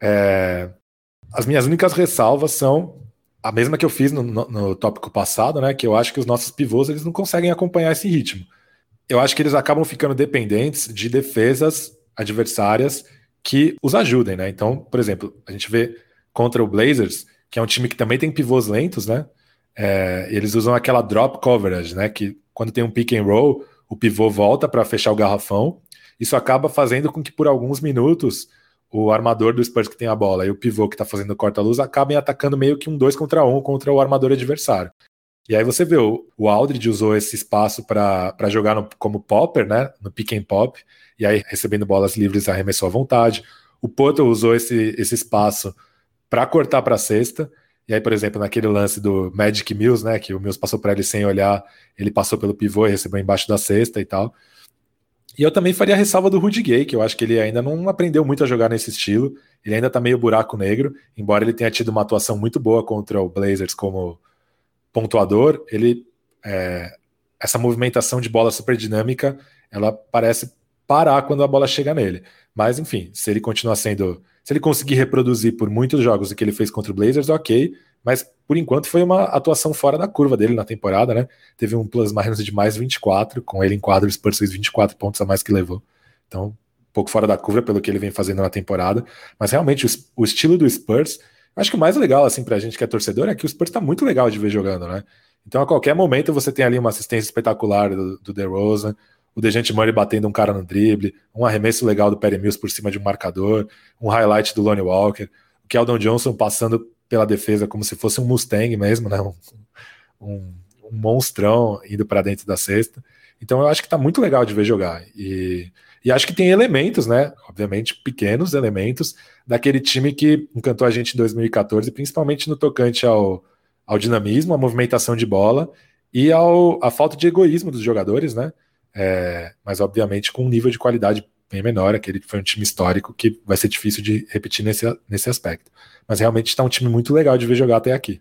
É... As minhas únicas ressalvas são a mesma que eu fiz no, no, no, tópico passado, né? Que eu acho que os nossos pivôs eles não conseguem acompanhar esse ritmo. Eu acho que eles acabam ficando dependentes de defesas adversárias que os ajudem, né? Então, por exemplo, a gente vê contra o Blazers, que é um time que também tem pivôs lentos, né? É, eles usam aquela drop coverage, né? Que quando tem um pick and roll, o pivô volta para fechar o garrafão. Isso acaba fazendo com que por alguns minutos o armador do Spurs que tem a bola e o pivô que está fazendo corta-luz acabem atacando meio que um dois contra um contra o armador adversário. E aí você vê, o, o Aldridge usou esse espaço para jogar no, como popper, né, no pick and pop, e aí recebendo bolas livres arremessou à vontade. O Poto usou esse, esse espaço para cortar para a cesta, e aí, por exemplo, naquele lance do Magic Mills, né, que o Mills passou para ele sem olhar, ele passou pelo pivô e recebeu embaixo da cesta e tal. E eu também faria a ressalva do Rudy Gay, que eu acho que ele ainda não aprendeu muito a jogar nesse estilo. Ele ainda tá meio buraco negro, embora ele tenha tido uma atuação muito boa contra o Blazers como pontuador. Ele é, essa movimentação de bola super dinâmica, ela parece parar quando a bola chega nele. Mas enfim, se ele continuar sendo, se ele conseguir reproduzir por muitos jogos o que ele fez contra o Blazers, ok mas por enquanto foi uma atuação fora da curva dele na temporada, né? Teve um plus-minus de mais 24, com ele em quadro, o Spurs fez 24 pontos a mais que levou. Então, um pouco fora da curva pelo que ele vem fazendo na temporada. Mas realmente, o, o estilo do Spurs, acho que o mais legal, assim, pra gente que é torcedor, é que o Spurs tá muito legal de ver jogando, né? Então, a qualquer momento, você tem ali uma assistência espetacular do, do DeRozan, o Dejante Murray batendo um cara no drible, um arremesso legal do Perry Mills por cima de um marcador, um highlight do Lonnie Walker, o Keldon Johnson passando pela defesa como se fosse um Mustang mesmo, né? Um, um, um monstrão indo para dentro da cesta. Então eu acho que está muito legal de ver jogar. E, e acho que tem elementos, né? Obviamente, pequenos elementos daquele time que encantou a gente em 2014, principalmente no tocante ao, ao dinamismo, à movimentação de bola e ao, à falta de egoísmo dos jogadores, né? É, mas obviamente com um nível de qualidade bem menor. Aquele foi um time histórico que vai ser difícil de repetir nesse, nesse aspecto. Mas realmente está um time muito legal de ver jogar até aqui.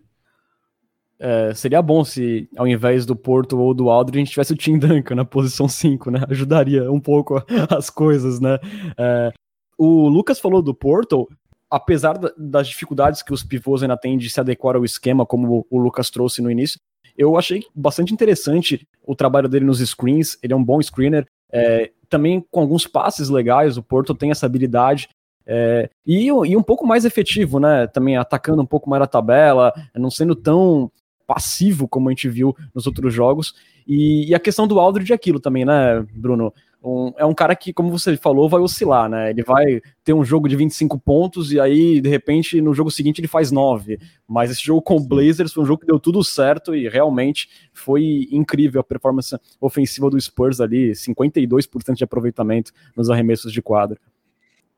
É, seria bom se, ao invés do Porto ou do Aldridge, a gente tivesse o Tim Duncan na posição 5, né? Ajudaria um pouco (laughs) as coisas, né? É, o Lucas falou do Porto, apesar das dificuldades que os pivôs ainda têm de se adequar ao esquema, como o Lucas trouxe no início, eu achei bastante interessante o trabalho dele nos screens. Ele é um bom screener. É, também com alguns passes legais, o Porto tem essa habilidade. É, e, e, um pouco mais efetivo, né? Também atacando um pouco mais a tabela, não sendo tão passivo, como a gente viu nos outros jogos. E, e a questão do Aldridge é aquilo também, né, Bruno? Um, é um cara que, como você falou, vai oscilar, né? Ele vai ter um jogo de 25 pontos e aí, de repente, no jogo seguinte ele faz 9. Mas esse jogo com o Blazers foi um jogo que deu tudo certo e realmente foi incrível a performance ofensiva do Spurs ali, 52% de aproveitamento nos arremessos de quadra.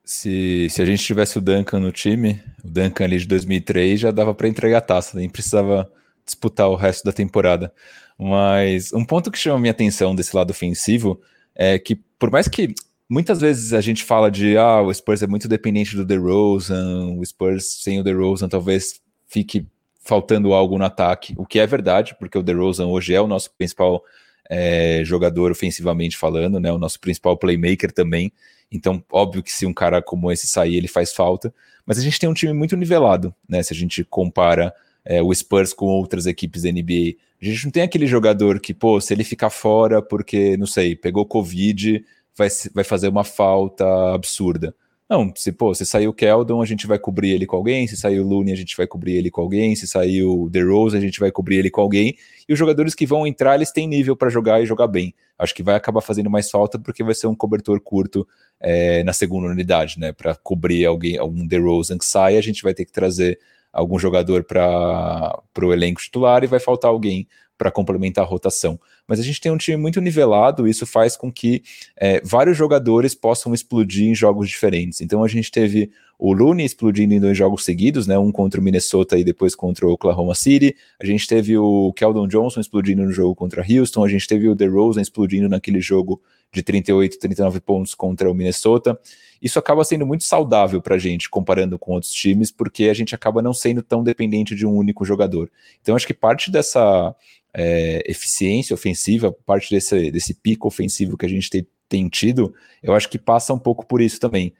Se, se a gente tivesse o Duncan no time, o Duncan ali de 2003 já dava para entregar a taça, nem precisava disputar o resto da temporada. Mas um ponto que chama minha atenção desse lado ofensivo é que, por mais que muitas vezes a gente fala de ah, o Spurs é muito dependente do DeRozan, o Spurs sem o DeRozan talvez fique faltando algo no ataque, o que é verdade, porque o DeRozan hoje é o nosso principal é, jogador ofensivamente falando, né, o nosso principal playmaker também, então óbvio que se um cara como esse sair, ele faz falta, mas a gente tem um time muito nivelado, né, se a gente compara é, o Spurs com outras equipes da NBA, a gente não tem aquele jogador que, pô, se ele ficar fora porque, não sei, pegou Covid, vai, vai fazer uma falta absurda. Não, se, pô, se saiu o Keldon, a gente vai cobrir ele com alguém, se saiu o Looney, a gente vai cobrir ele com alguém, se saiu o DeRozan, a gente vai cobrir ele com alguém, e os jogadores que vão entrar, eles têm nível para jogar e jogar bem. Acho que vai acabar fazendo mais falta porque vai ser um cobertor curto é, na segunda unidade, né, para cobrir alguém, algum DeRozan que sai, a gente vai ter que trazer algum jogador para o elenco titular e vai faltar alguém para complementar a rotação. Mas a gente tem um time muito nivelado, e isso faz com que é, vários jogadores possam explodir em jogos diferentes. Então a gente teve o Looney explodindo em dois jogos seguidos, né, um contra o Minnesota e depois contra o Oklahoma City. A gente teve o Keldon Johnson explodindo no jogo contra Houston. A gente teve o DeRozan explodindo naquele jogo de 38, 39 pontos contra o Minnesota. Isso acaba sendo muito saudável para a gente, comparando com outros times, porque a gente acaba não sendo tão dependente de um único jogador. Então, acho que parte dessa é, eficiência ofensiva, parte desse, desse pico ofensivo que a gente tem, tem tido, eu acho que passa um pouco por isso também.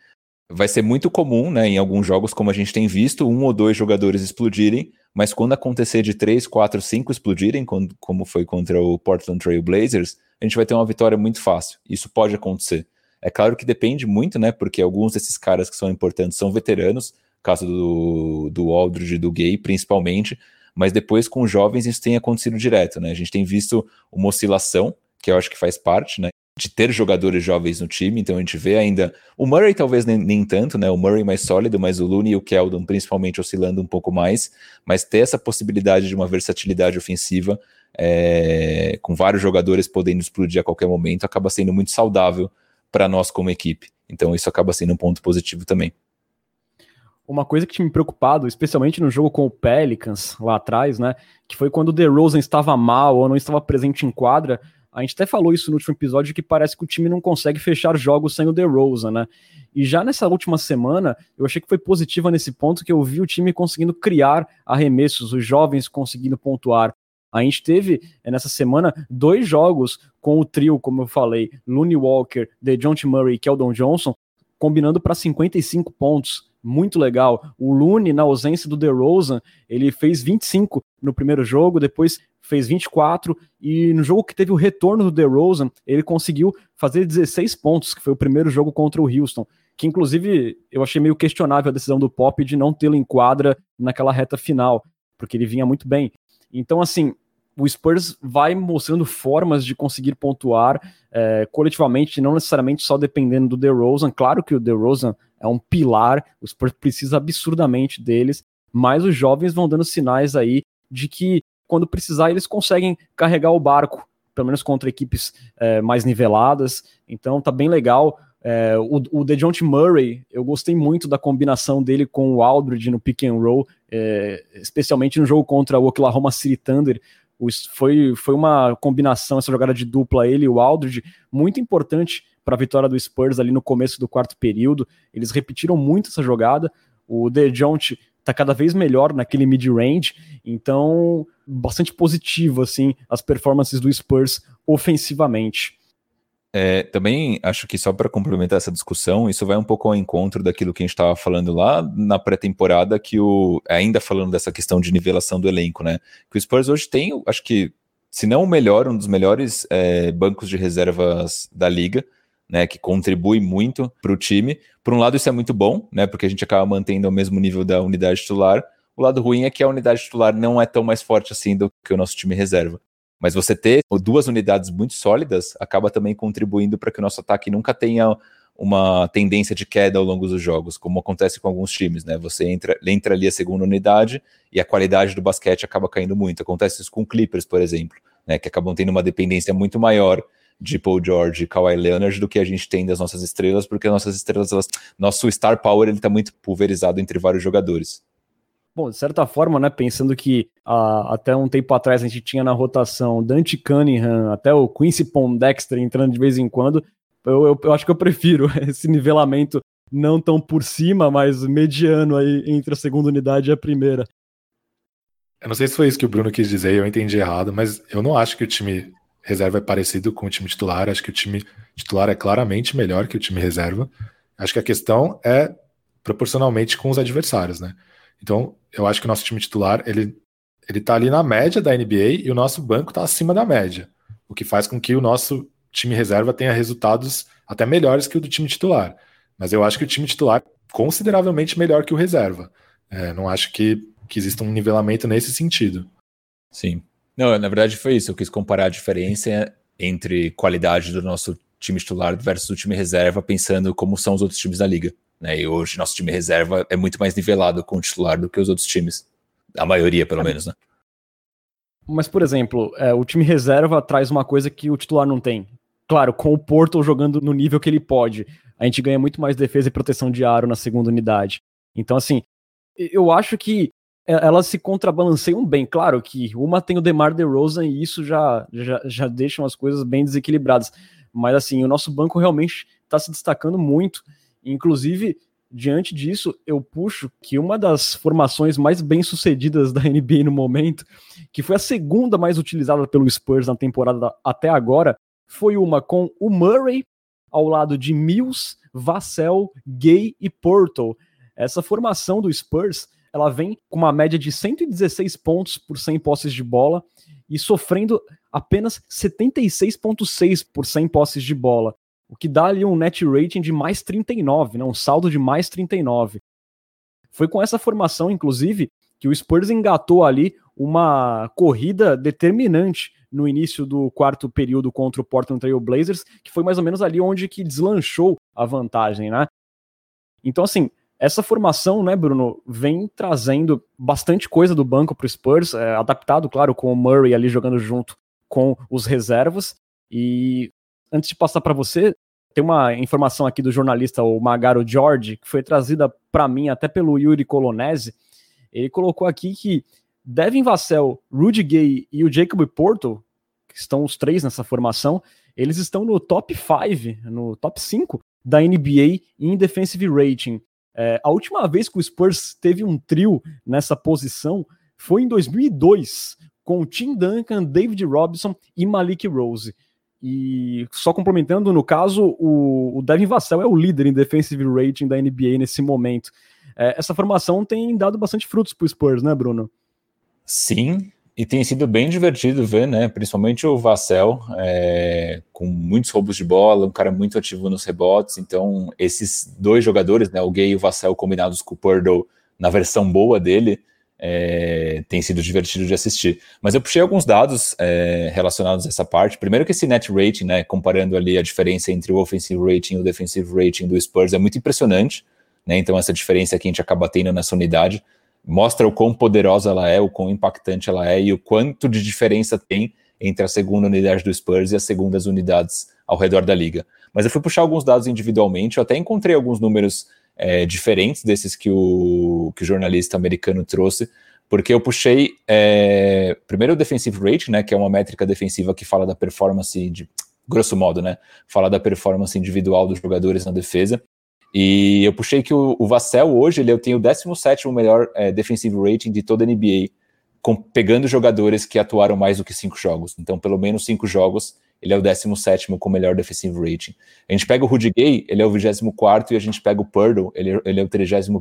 Vai ser muito comum, né, em alguns jogos, como a gente tem visto, um ou dois jogadores explodirem, mas quando acontecer de três, quatro, cinco explodirem, como foi contra o Portland Trail Blazers, a gente vai ter uma vitória muito fácil. Isso pode acontecer. É claro que depende muito, né? Porque alguns desses caras que são importantes são veteranos, caso do, do Aldridge e do Gay, principalmente, mas depois com jovens isso tem acontecido direto, né? A gente tem visto uma oscilação, que eu acho que faz parte, né? De ter jogadores jovens no time, então a gente vê ainda. O Murray talvez nem, nem tanto, né? O Murray mais sólido, mas o Looney e o Keldon principalmente oscilando um pouco mais, mas ter essa possibilidade de uma versatilidade ofensiva é, com vários jogadores podendo explodir a qualquer momento, acaba sendo muito saudável para nós como equipe. Então isso acaba sendo um ponto positivo também. Uma coisa que tinha me preocupado, especialmente no jogo com o Pelicans lá atrás, né, que foi quando o DeRozan estava mal ou não estava presente em quadra, a gente até falou isso no último episódio, que parece que o time não consegue fechar jogos sem o DeRozan, né? E já nessa última semana, eu achei que foi positiva nesse ponto, que eu vi o time conseguindo criar arremessos, os jovens conseguindo pontuar. A gente teve eh, nessa semana dois jogos com o trio, como eu falei, Looney Walker, DeJounte Murray e Keldon Johnson, combinando para 55 pontos. Muito legal. O Looney, na ausência do DeRozan, ele fez 25 no primeiro jogo, depois fez 24 e no jogo que teve o retorno do DeRozan, ele conseguiu fazer 16 pontos, que foi o primeiro jogo contra o Houston, que inclusive eu achei meio questionável a decisão do Pop de não tê-lo em quadra naquela reta final, porque ele vinha muito bem. Então, assim, o Spurs vai mostrando formas de conseguir pontuar é, coletivamente, não necessariamente só dependendo do DeRozan. Claro que o DeRozan é um pilar, o Spurs precisa absurdamente deles, mas os jovens vão dando sinais aí de que quando precisar eles conseguem carregar o barco, pelo menos contra equipes é, mais niveladas. Então tá bem legal. É, o, o DeJounte Murray, eu gostei muito da combinação dele com o Aldridge no pick and roll, é, especialmente no jogo contra o Oklahoma City Thunder, foi, foi uma combinação, essa jogada de dupla, ele e o Aldridge, muito importante para a vitória do Spurs ali no começo do quarto período. Eles repetiram muito essa jogada. O DeJounte está cada vez melhor naquele mid-range, então bastante positivo assim as performances do Spurs ofensivamente. É, também acho que só para complementar essa discussão, isso vai um pouco ao encontro daquilo que a gente estava falando lá na pré-temporada, que o ainda falando dessa questão de nivelação do elenco, né? Que o Spurs hoje tem, acho que, se não o melhor, um dos melhores é, bancos de reservas da liga, né? Que contribui muito para o time. Por um lado, isso é muito bom, né? Porque a gente acaba mantendo o mesmo nível da unidade titular. O lado ruim é que a unidade titular não é tão mais forte assim do que o nosso time reserva. Mas você ter duas unidades muito sólidas acaba também contribuindo para que o nosso ataque nunca tenha uma tendência de queda ao longo dos jogos, como acontece com alguns times, né? Você entra, entra ali a segunda unidade e a qualidade do basquete acaba caindo muito. Acontece isso com Clippers, por exemplo, né? Que acabam tendo uma dependência muito maior de Paul George e Kawhi Leonard do que a gente tem das nossas estrelas, porque nossas estrelas, elas, nosso star power ele tá muito pulverizado entre vários jogadores. Bom, de certa forma, né, pensando que ah, até um tempo atrás a gente tinha na rotação Dante Cunningham, até o Quincy Pondexter entrando de vez em quando, eu, eu, eu, acho que eu prefiro (laughs) esse nivelamento não tão por cima, mas mediano aí entre a segunda unidade e a primeira. Eu não sei se foi isso que o Bruno quis dizer, eu entendi errado, mas eu não acho que o time reserva é parecido com o time titular, acho que o time titular é claramente melhor que o time reserva. Acho que a questão é proporcionalmente com os adversários, né? Então, eu acho que o nosso time titular, ele, ele tá ali na média da NBA e o nosso banco tá acima da média. O que faz com que o nosso time reserva tenha resultados até melhores que o do time titular. Mas eu acho que o time titular é consideravelmente melhor que o reserva. É, não acho que, que exista um nivelamento nesse sentido. Sim. Não, na verdade foi isso. Eu quis comparar a diferença entre qualidade do nosso time titular versus o time reserva, pensando como são os outros times da liga. Né? E hoje nosso time reserva é muito mais nivelado com o titular do que os outros times. A maioria, pelo é. menos, né? Mas, por exemplo, é, o time reserva traz uma coisa que o titular não tem. Claro, com o Porto jogando no nível que ele pode, a gente ganha muito mais defesa e proteção de aro na segunda unidade. Então, assim, eu acho que elas se contrabalanceiam bem. Claro que uma tem o DeMar DeRozan e isso já, já, já deixa as coisas bem desequilibradas. Mas, assim, o nosso banco realmente está se destacando muito. Inclusive, diante disso, eu puxo que uma das formações mais bem sucedidas da NBA no momento, que foi a segunda mais utilizada pelo Spurs na temporada até agora, foi uma com o Murray ao lado de Mills, Vassell, Gay e Porto. Essa formação do Spurs, ela vem com uma média de 116 pontos por 100 posses de bola e sofrendo apenas 76.6 por 100 posses de bola o que dá ali um net rating de mais 39, né, um saldo de mais 39. Foi com essa formação, inclusive, que o Spurs engatou ali uma corrida determinante no início do quarto período contra o Portland Trail Blazers, que foi mais ou menos ali onde que deslanchou a vantagem, né? Então, assim, essa formação, né, Bruno, vem trazendo bastante coisa do banco para o Spurs, é, adaptado, claro, com o Murray ali jogando junto com os reservas. E antes de passar para você, tem uma informação aqui do jornalista o Magaro George, que foi trazida para mim até pelo Yuri Colonese. Ele colocou aqui que Devin Vassell, Rudy Gay e o Jacob Porto, que estão os três nessa formação, eles estão no top 5, no top 5 da NBA em defensive rating. É, a última vez que o Spurs teve um trio nessa posição foi em 2002, com Tim Duncan, David Robinson e Malik Rose. E só complementando, no caso, o, o Devin Vassell é o líder em defensive rating da NBA nesse momento. É, essa formação tem dado bastante frutos para o Spurs, né, Bruno? Sim, e tem sido bem divertido ver, né? Principalmente o Vassell, é, com muitos roubos de bola, um cara muito ativo nos rebotes. Então, esses dois jogadores, né? O Gay e o Vassell combinados com o Purdle na versão boa dele, é, tem sido divertido de assistir. Mas eu puxei alguns dados é, relacionados a essa parte. Primeiro que esse net rating, né, comparando ali a diferença entre o offensive rating e o defensive rating do Spurs é muito impressionante. Né, então essa diferença que a gente acaba tendo nessa unidade mostra o quão poderosa ela é, o quão impactante ela é e o quanto de diferença tem entre a segunda unidade do Spurs e as segundas unidades ao redor da liga. Mas eu fui puxar alguns dados individualmente, eu até encontrei alguns números é, diferentes desses que o, que o jornalista americano trouxe, porque eu puxei é, primeiro o defensive rate, né, que é uma métrica defensiva que fala da performance de grosso modo, né, fala da performance individual dos jogadores na defesa. E eu puxei que o, o Vassell hoje ele tem o 17 melhor é, defensive rating de toda a NBA, com, pegando jogadores que atuaram mais do que cinco jogos. Então, pelo menos cinco jogos ele é o 17 com melhor defensive rating. A gente pega o Rudy Gay, ele é o 24 e a gente pega o Purdle, ele, ele é o 31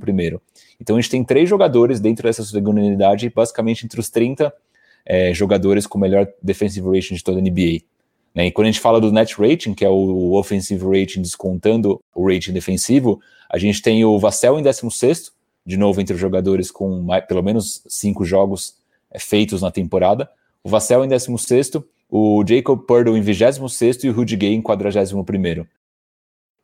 Então a gente tem três jogadores dentro dessa segunda unidade, basicamente entre os 30 é, jogadores com melhor defensive rating de toda a NBA. Né? E quando a gente fala do net rating, que é o offensive rating descontando o rating defensivo, a gente tem o Vassell em 16 de novo entre os jogadores com mais, pelo menos cinco jogos é, feitos na temporada. O Vassell em 16, o Jacob Purdle em 26 e o Rudy Gay em 41.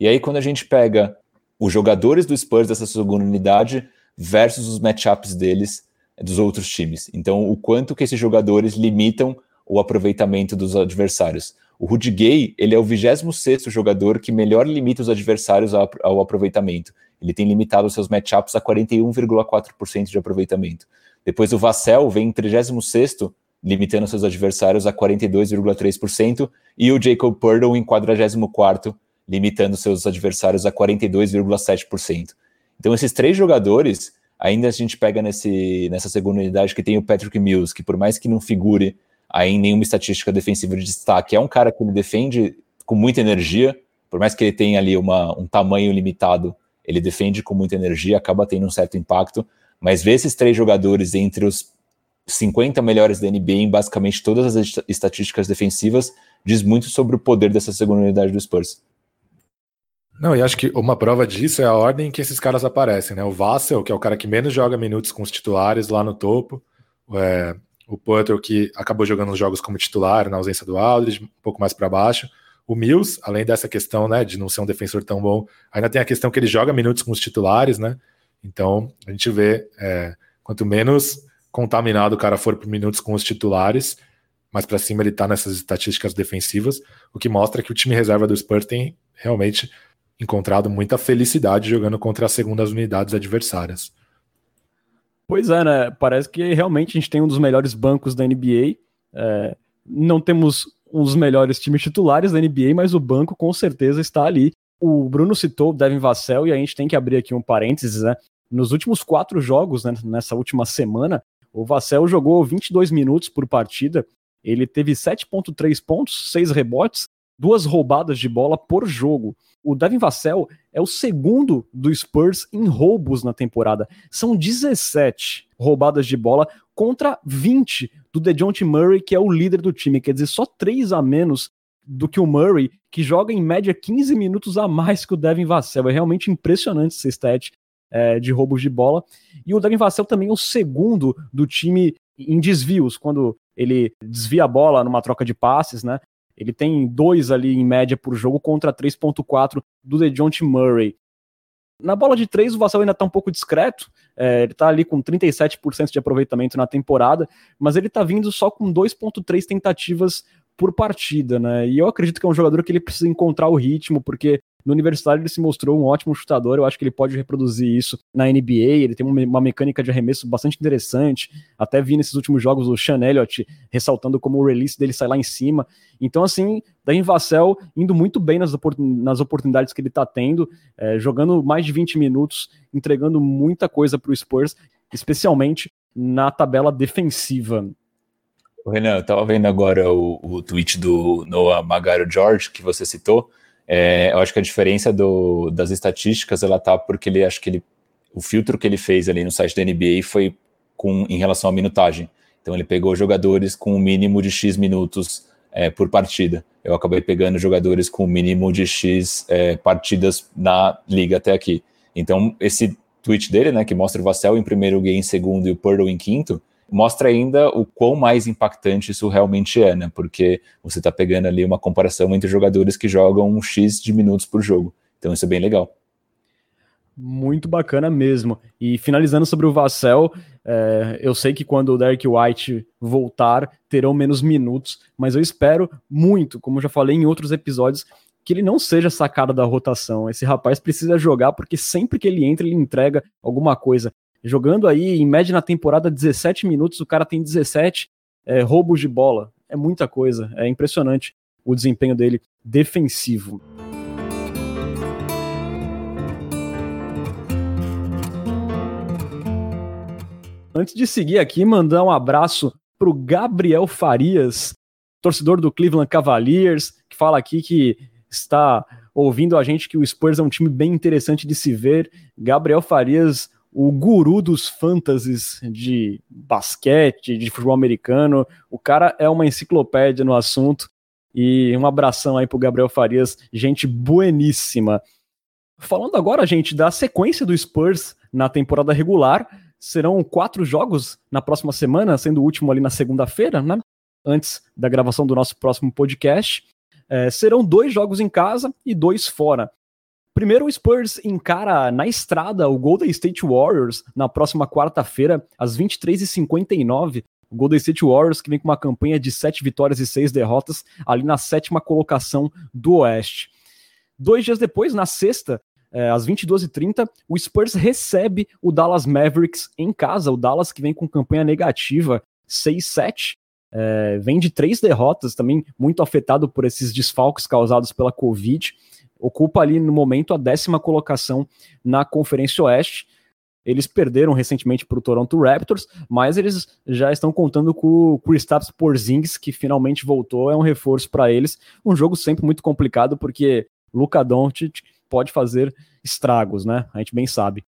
E aí, quando a gente pega os jogadores do Spurs dessa segunda unidade versus os matchups deles dos outros times. Então, o quanto que esses jogadores limitam o aproveitamento dos adversários. O Rudy Gay, ele é o 26º jogador que melhor limita os adversários ao, aproveitamento. Ele tem limitado seus matchups a 41,4% de aproveitamento. Depois o Vassell vem em 36º, limitando seus adversários a 42,3%, e o Jacob Purdle em 44º, limitando seus adversários a 42,7%. Então esses três jogadores, ainda a gente pega nesse, nessa segunda unidade que tem o Patrick Mills, que por mais que não figure aí em nenhuma estatística defensiva de destaque, é um cara que ele defende com muita energia, por mais que ele tenha ali uma, um tamanho limitado, ele defende com muita energia, acaba tendo um certo impacto, mas ver esses três jogadores entre os 50 melhores da NBA em basicamente todas as estatísticas defensivas diz muito sobre o poder dessa segunda unidade do Spurs. Não, e acho que uma prova disso é a ordem em que esses caras aparecem, né? O Vassell, que é o cara que menos joga minutos com os titulares lá no topo, é, o Potter, que acabou jogando os jogos como titular na ausência do Aldridge, um pouco mais para baixo. O Mills, além dessa questão né, de não ser um defensor tão bom, ainda tem a questão que ele joga minutos com os titulares, né? Então a gente vê é, quanto menos contaminado o cara for por minutos com os titulares, mais para cima ele está nessas estatísticas defensivas, o que mostra que o time reserva do Spurs tem realmente encontrado muita felicidade jogando contra as segundas unidades adversárias. Pois é, né? Parece que realmente a gente tem um dos melhores bancos da NBA. É, não temos um dos melhores times titulares da NBA, mas o banco com certeza está ali. O Bruno citou o Devin Vassell e a gente tem que abrir aqui um parênteses, né? Nos últimos quatro jogos, né, nessa última semana, o Vassell jogou 22 minutos por partida. Ele teve 7,3 pontos, 6 rebotes, duas roubadas de bola por jogo. O Devin Vassell é o segundo do Spurs em roubos na temporada. São 17 roubadas de bola contra 20 do DeJounte Murray, que é o líder do time. Quer dizer, só 3 a menos do que o Murray, que joga em média 15 minutos a mais que o Devin Vassell. É realmente impressionante esse stat é, de roubos de bola. E o Devin Vassell também é o segundo do time em desvios, quando ele desvia a bola numa troca de passes, né? Ele tem dois ali em média por jogo contra 3.4 do DeJounte Murray. Na bola de três, o Vassell ainda está um pouco discreto. É, ele está ali com 37% de aproveitamento na temporada, mas ele está vindo só com 2,3 tentativas por partida, né? E eu acredito que é um jogador que ele precisa encontrar o ritmo, porque no universitário ele se mostrou um ótimo chutador, eu acho que ele pode reproduzir isso na NBA, ele tem uma mecânica de arremesso bastante interessante, até vi nesses últimos jogos o Sean Elliott ressaltando como o release dele sai lá em cima, então assim, Daí Vassell indo muito bem nas, nas oportunidades que ele está tendo, é, jogando mais de 20 minutos, entregando muita coisa para o Spurs, especialmente na tabela defensiva. Renan, eu estava vendo agora o, o tweet do Noah Magaro George, que você citou, é, eu acho que a diferença do, das estatísticas ela tá porque ele acho que ele o filtro que ele fez ali no site da NBA foi com em relação à minutagem. Então ele pegou jogadores com o mínimo de X minutos é, por partida. Eu acabei pegando jogadores com o mínimo de X é, partidas na liga até aqui. Então esse tweet dele, né, que mostra o Vassell em primeiro game, em segundo e o Purdle em quinto, mostra ainda o quão mais impactante isso realmente é, né? Porque você está pegando ali uma comparação entre jogadores que jogam um X de minutos por jogo. Então isso é bem legal. Muito bacana mesmo. E finalizando sobre o Vassell, é, eu sei que quando o Derek White voltar, terão menos minutos, mas eu espero muito, como já falei em outros episódios, que ele não seja sacado da rotação. Esse rapaz precisa jogar porque sempre que ele entra, ele entrega alguma coisa jogando aí, em média na temporada, 17 minutos, o cara tem 17 é, roubos de bola. É muita coisa, é impressionante o desempenho dele defensivo. Antes de seguir aqui, mandar um abraço para o Gabriel Farias, torcedor do Cleveland Cavaliers, que fala aqui que está ouvindo a gente que o Spurs é um time bem interessante de se ver. Gabriel Farias, o guru dos fantasies de basquete, de futebol americano. O cara é uma enciclopédia no assunto. E um abração aí pro Gabriel Farias, gente bueníssima. Falando agora, gente, da sequência do Spurs na temporada regular, serão quatro jogos na próxima semana, sendo o último ali na segunda-feira, né? Antes da gravação do nosso próximo podcast. É, serão dois jogos em casa e dois fora. Primeiro, o Spurs encara na estrada o Golden State Warriors na próxima quarta-feira, às 23h59. O Golden State Warriors, que vem com uma campanha de sete vitórias e seis derrotas, ali na sétima colocação do Oeste. Dois dias depois, na sexta, é, às 22h30, o Spurs recebe o Dallas Mavericks em casa. O Dallas que vem com campanha negativa, 6-7. É, vem de três derrotas, também muito afetado por esses desfalques causados pela Covid. Ocupa ali no momento a décima colocação na Conferência Oeste. Eles perderam recentemente para o Toronto Raptors, mas eles já estão contando com o Kristaps Porzingis, que finalmente voltou. É um reforço para eles. Um jogo sempre muito complicado, porque Luka Doncic pode fazer estragos, né? A gente bem sabe.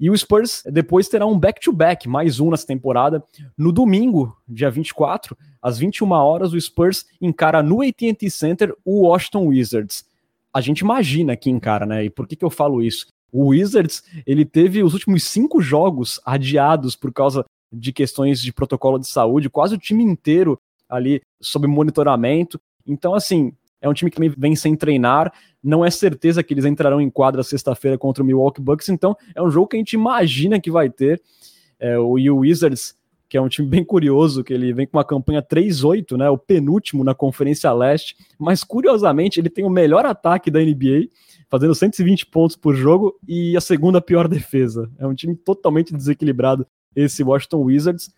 E o Spurs depois terá um back-to-back, -back, mais um nessa temporada. No domingo, dia 24, às 21 horas, o Spurs encara no AT&T Center o Washington Wizards. A gente imagina que encara, né? E por que, que eu falo isso? O Wizards, ele teve os últimos cinco jogos adiados por causa de questões de protocolo de saúde, quase o time inteiro ali sob monitoramento. Então, assim, é um time que vem sem treinar, não é certeza que eles entrarão em quadra sexta-feira contra o Milwaukee Bucks, então é um jogo que a gente imagina que vai ter. É, o Wizards, que é um time bem curioso, que ele vem com uma campanha 3-8, né, o penúltimo na Conferência Leste, mas curiosamente ele tem o melhor ataque da NBA, fazendo 120 pontos por jogo e a segunda pior defesa. É um time totalmente desequilibrado esse Washington Wizards.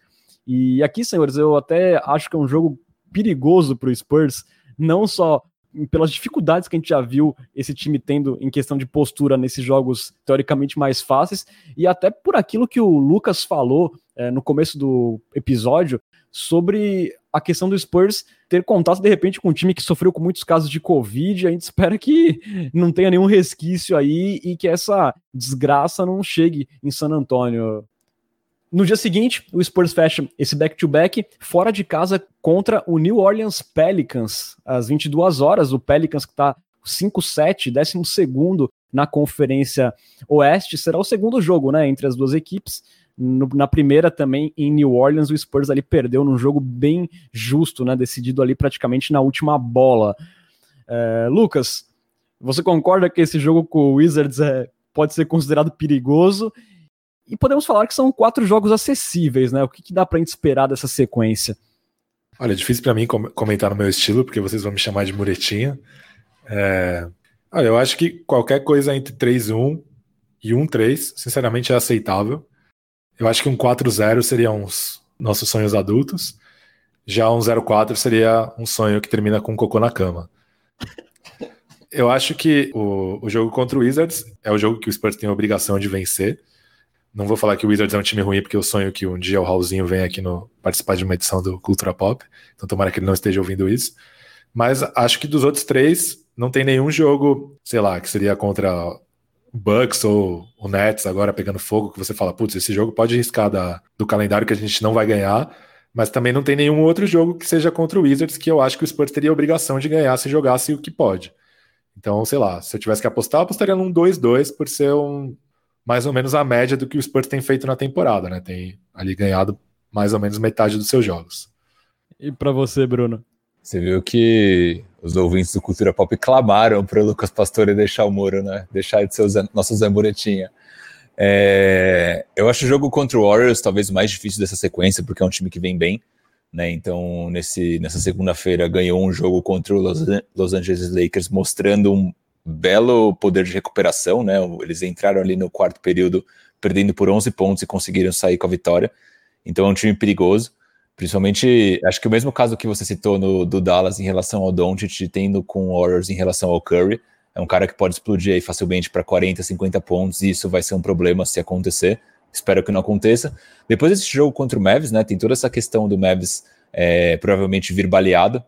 E aqui, senhores, eu até acho que é um jogo perigoso para o Spurs, não só pelas dificuldades que a gente já viu esse time tendo em questão de postura nesses jogos teoricamente mais fáceis, e até por aquilo que o Lucas falou é, no começo do episódio sobre a questão do Spurs ter contato de repente com um time que sofreu com muitos casos de Covid. A gente (laughs) espera que não tenha nenhum resquício aí e que essa desgraça não chegue em San Antônio. No dia seguinte, o Spurs fecha esse back-to-back -back, fora de casa contra o New Orleans Pelicans, às 22 horas. O Pelicans que está 5-7, 12 na Conferência Oeste, será o segundo jogo né, entre as duas equipes. No, na primeira também em New Orleans, o Spurs ali perdeu num jogo bem justo, né, decidido ali praticamente na última bola. É, Lucas, você concorda que esse jogo com o Wizards é, pode ser considerado perigoso? E podemos falar que são quatro jogos acessíveis, né? O que, que dá pra gente esperar dessa sequência? Olha, é difícil para mim comentar no meu estilo, porque vocês vão me chamar de muretinha. É... Olha, eu acho que qualquer coisa entre 3-1 e 1-3, sinceramente, é aceitável. Eu acho que um 4-0 seria uns nossos sonhos adultos. Já um 0-4 seria um sonho que termina com um cocô na cama. Eu acho que o, o jogo contra o Wizards é o jogo que o Spurs tem a obrigação de vencer. Não vou falar que o Wizards é um time ruim, porque eu sonho que um dia o Raulzinho venha aqui no participar de uma edição do Cultura Pop. Então tomara que ele não esteja ouvindo isso. Mas acho que dos outros três, não tem nenhum jogo, sei lá, que seria contra o Bucks ou o Nets agora pegando fogo, que você fala, putz, esse jogo pode riscar da, do calendário que a gente não vai ganhar. Mas também não tem nenhum outro jogo que seja contra o Wizards que eu acho que o Spurs teria obrigação de ganhar se jogasse o que pode. Então, sei lá, se eu tivesse que apostar, eu apostaria num 2-2 por ser um, mais ou menos a média do que o Spurs tem feito na temporada, né? Tem ali ganhado mais ou menos metade dos seus jogos. E para você, Bruno? Você viu que os ouvintes do Cultura Pop clamaram para o Lucas Pastore deixar o Moro, né? Deixar de ser o nosso Zamburetinha. É, eu acho o jogo contra o Warriors talvez o mais difícil dessa sequência, porque é um time que vem bem. Né? Então, nesse, nessa segunda-feira, ganhou um jogo contra o Los, Los Angeles Lakers, mostrando um belo poder de recuperação, né? Eles entraram ali no quarto período perdendo por 11 pontos e conseguiram sair com a vitória. Então é um time perigoso. Principalmente, acho que o mesmo caso que você citou no, do Dallas em relação ao Doncic, tendo com o Warriors em relação ao Curry, é um cara que pode explodir aí facilmente para 40, 50 pontos, e isso vai ser um problema se acontecer. Espero que não aconteça. Depois desse jogo contra o Mavis, né, tem toda essa questão do Mavis é, provavelmente vir baleado,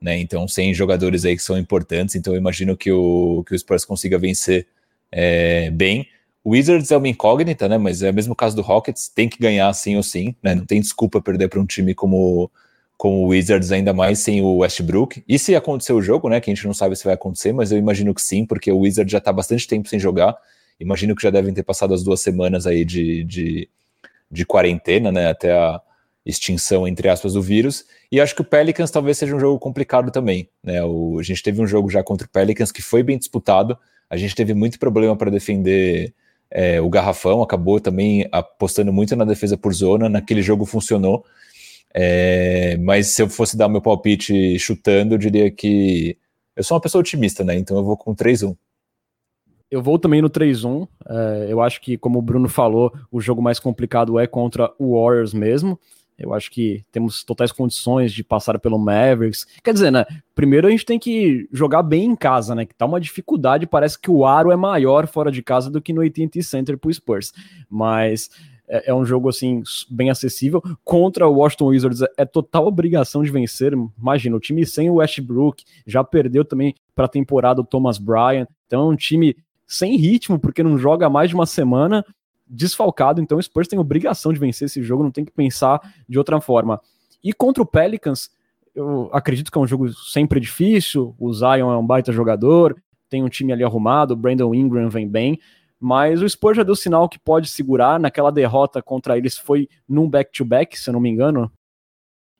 né? Então, sem jogadores aí que são importantes, então eu imagino que o, que o Spurs consiga vencer é, bem. O Wizards é uma incógnita, né? Mas é o mesmo caso do Rockets, tem que ganhar sim ou sim, né? Não tem desculpa perder para um time como, com o Wizards, ainda mais sem o Westbrook. E se acontecer o jogo, né? Que a gente não sabe se vai acontecer, mas eu imagino que sim, porque o Wizards já está bastante tempo sem jogar. Imagino que já devem ter passado as duas semanas aí de, de, de quarentena, né? Até a extinção, entre aspas, do vírus. E acho que o Pelicans talvez seja um jogo complicado também. Né? O, a gente teve um jogo já contra o Pelicans que foi bem disputado. A gente teve muito problema para defender é, o garrafão, acabou também apostando muito na defesa por zona. Naquele jogo funcionou. É, mas se eu fosse dar meu palpite chutando, eu diria que eu sou uma pessoa otimista, né? Então eu vou com 3-1. Eu vou também no 3-1. É, eu acho que, como o Bruno falou, o jogo mais complicado é contra o Warriors mesmo. Eu acho que temos totais condições de passar pelo Mavericks. Quer dizer, né? Primeiro a gente tem que jogar bem em casa, né? Que tá uma dificuldade. Parece que o aro é maior fora de casa do que no AT&T Center pro Spurs. Mas é, é, um jogo assim bem acessível. Contra o Washington Wizards é, total obrigação de vencer. Imagina, o time sem o Westbrook já perdeu também para a temporada o Thomas Bryant. Então é um time sem ritmo porque não joga mais de uma semana, desfalcado. Então o Spurs tem obrigação de vencer esse jogo, não tem que pensar de outra forma. E contra o Pelicans, eu acredito que é um jogo sempre difícil. O Zion é um baita jogador, tem um time ali arrumado, o Brandon Ingram vem bem, mas o Spurs já deu sinal que pode segurar. Naquela derrota contra eles foi num back-to-back, se eu não me engano.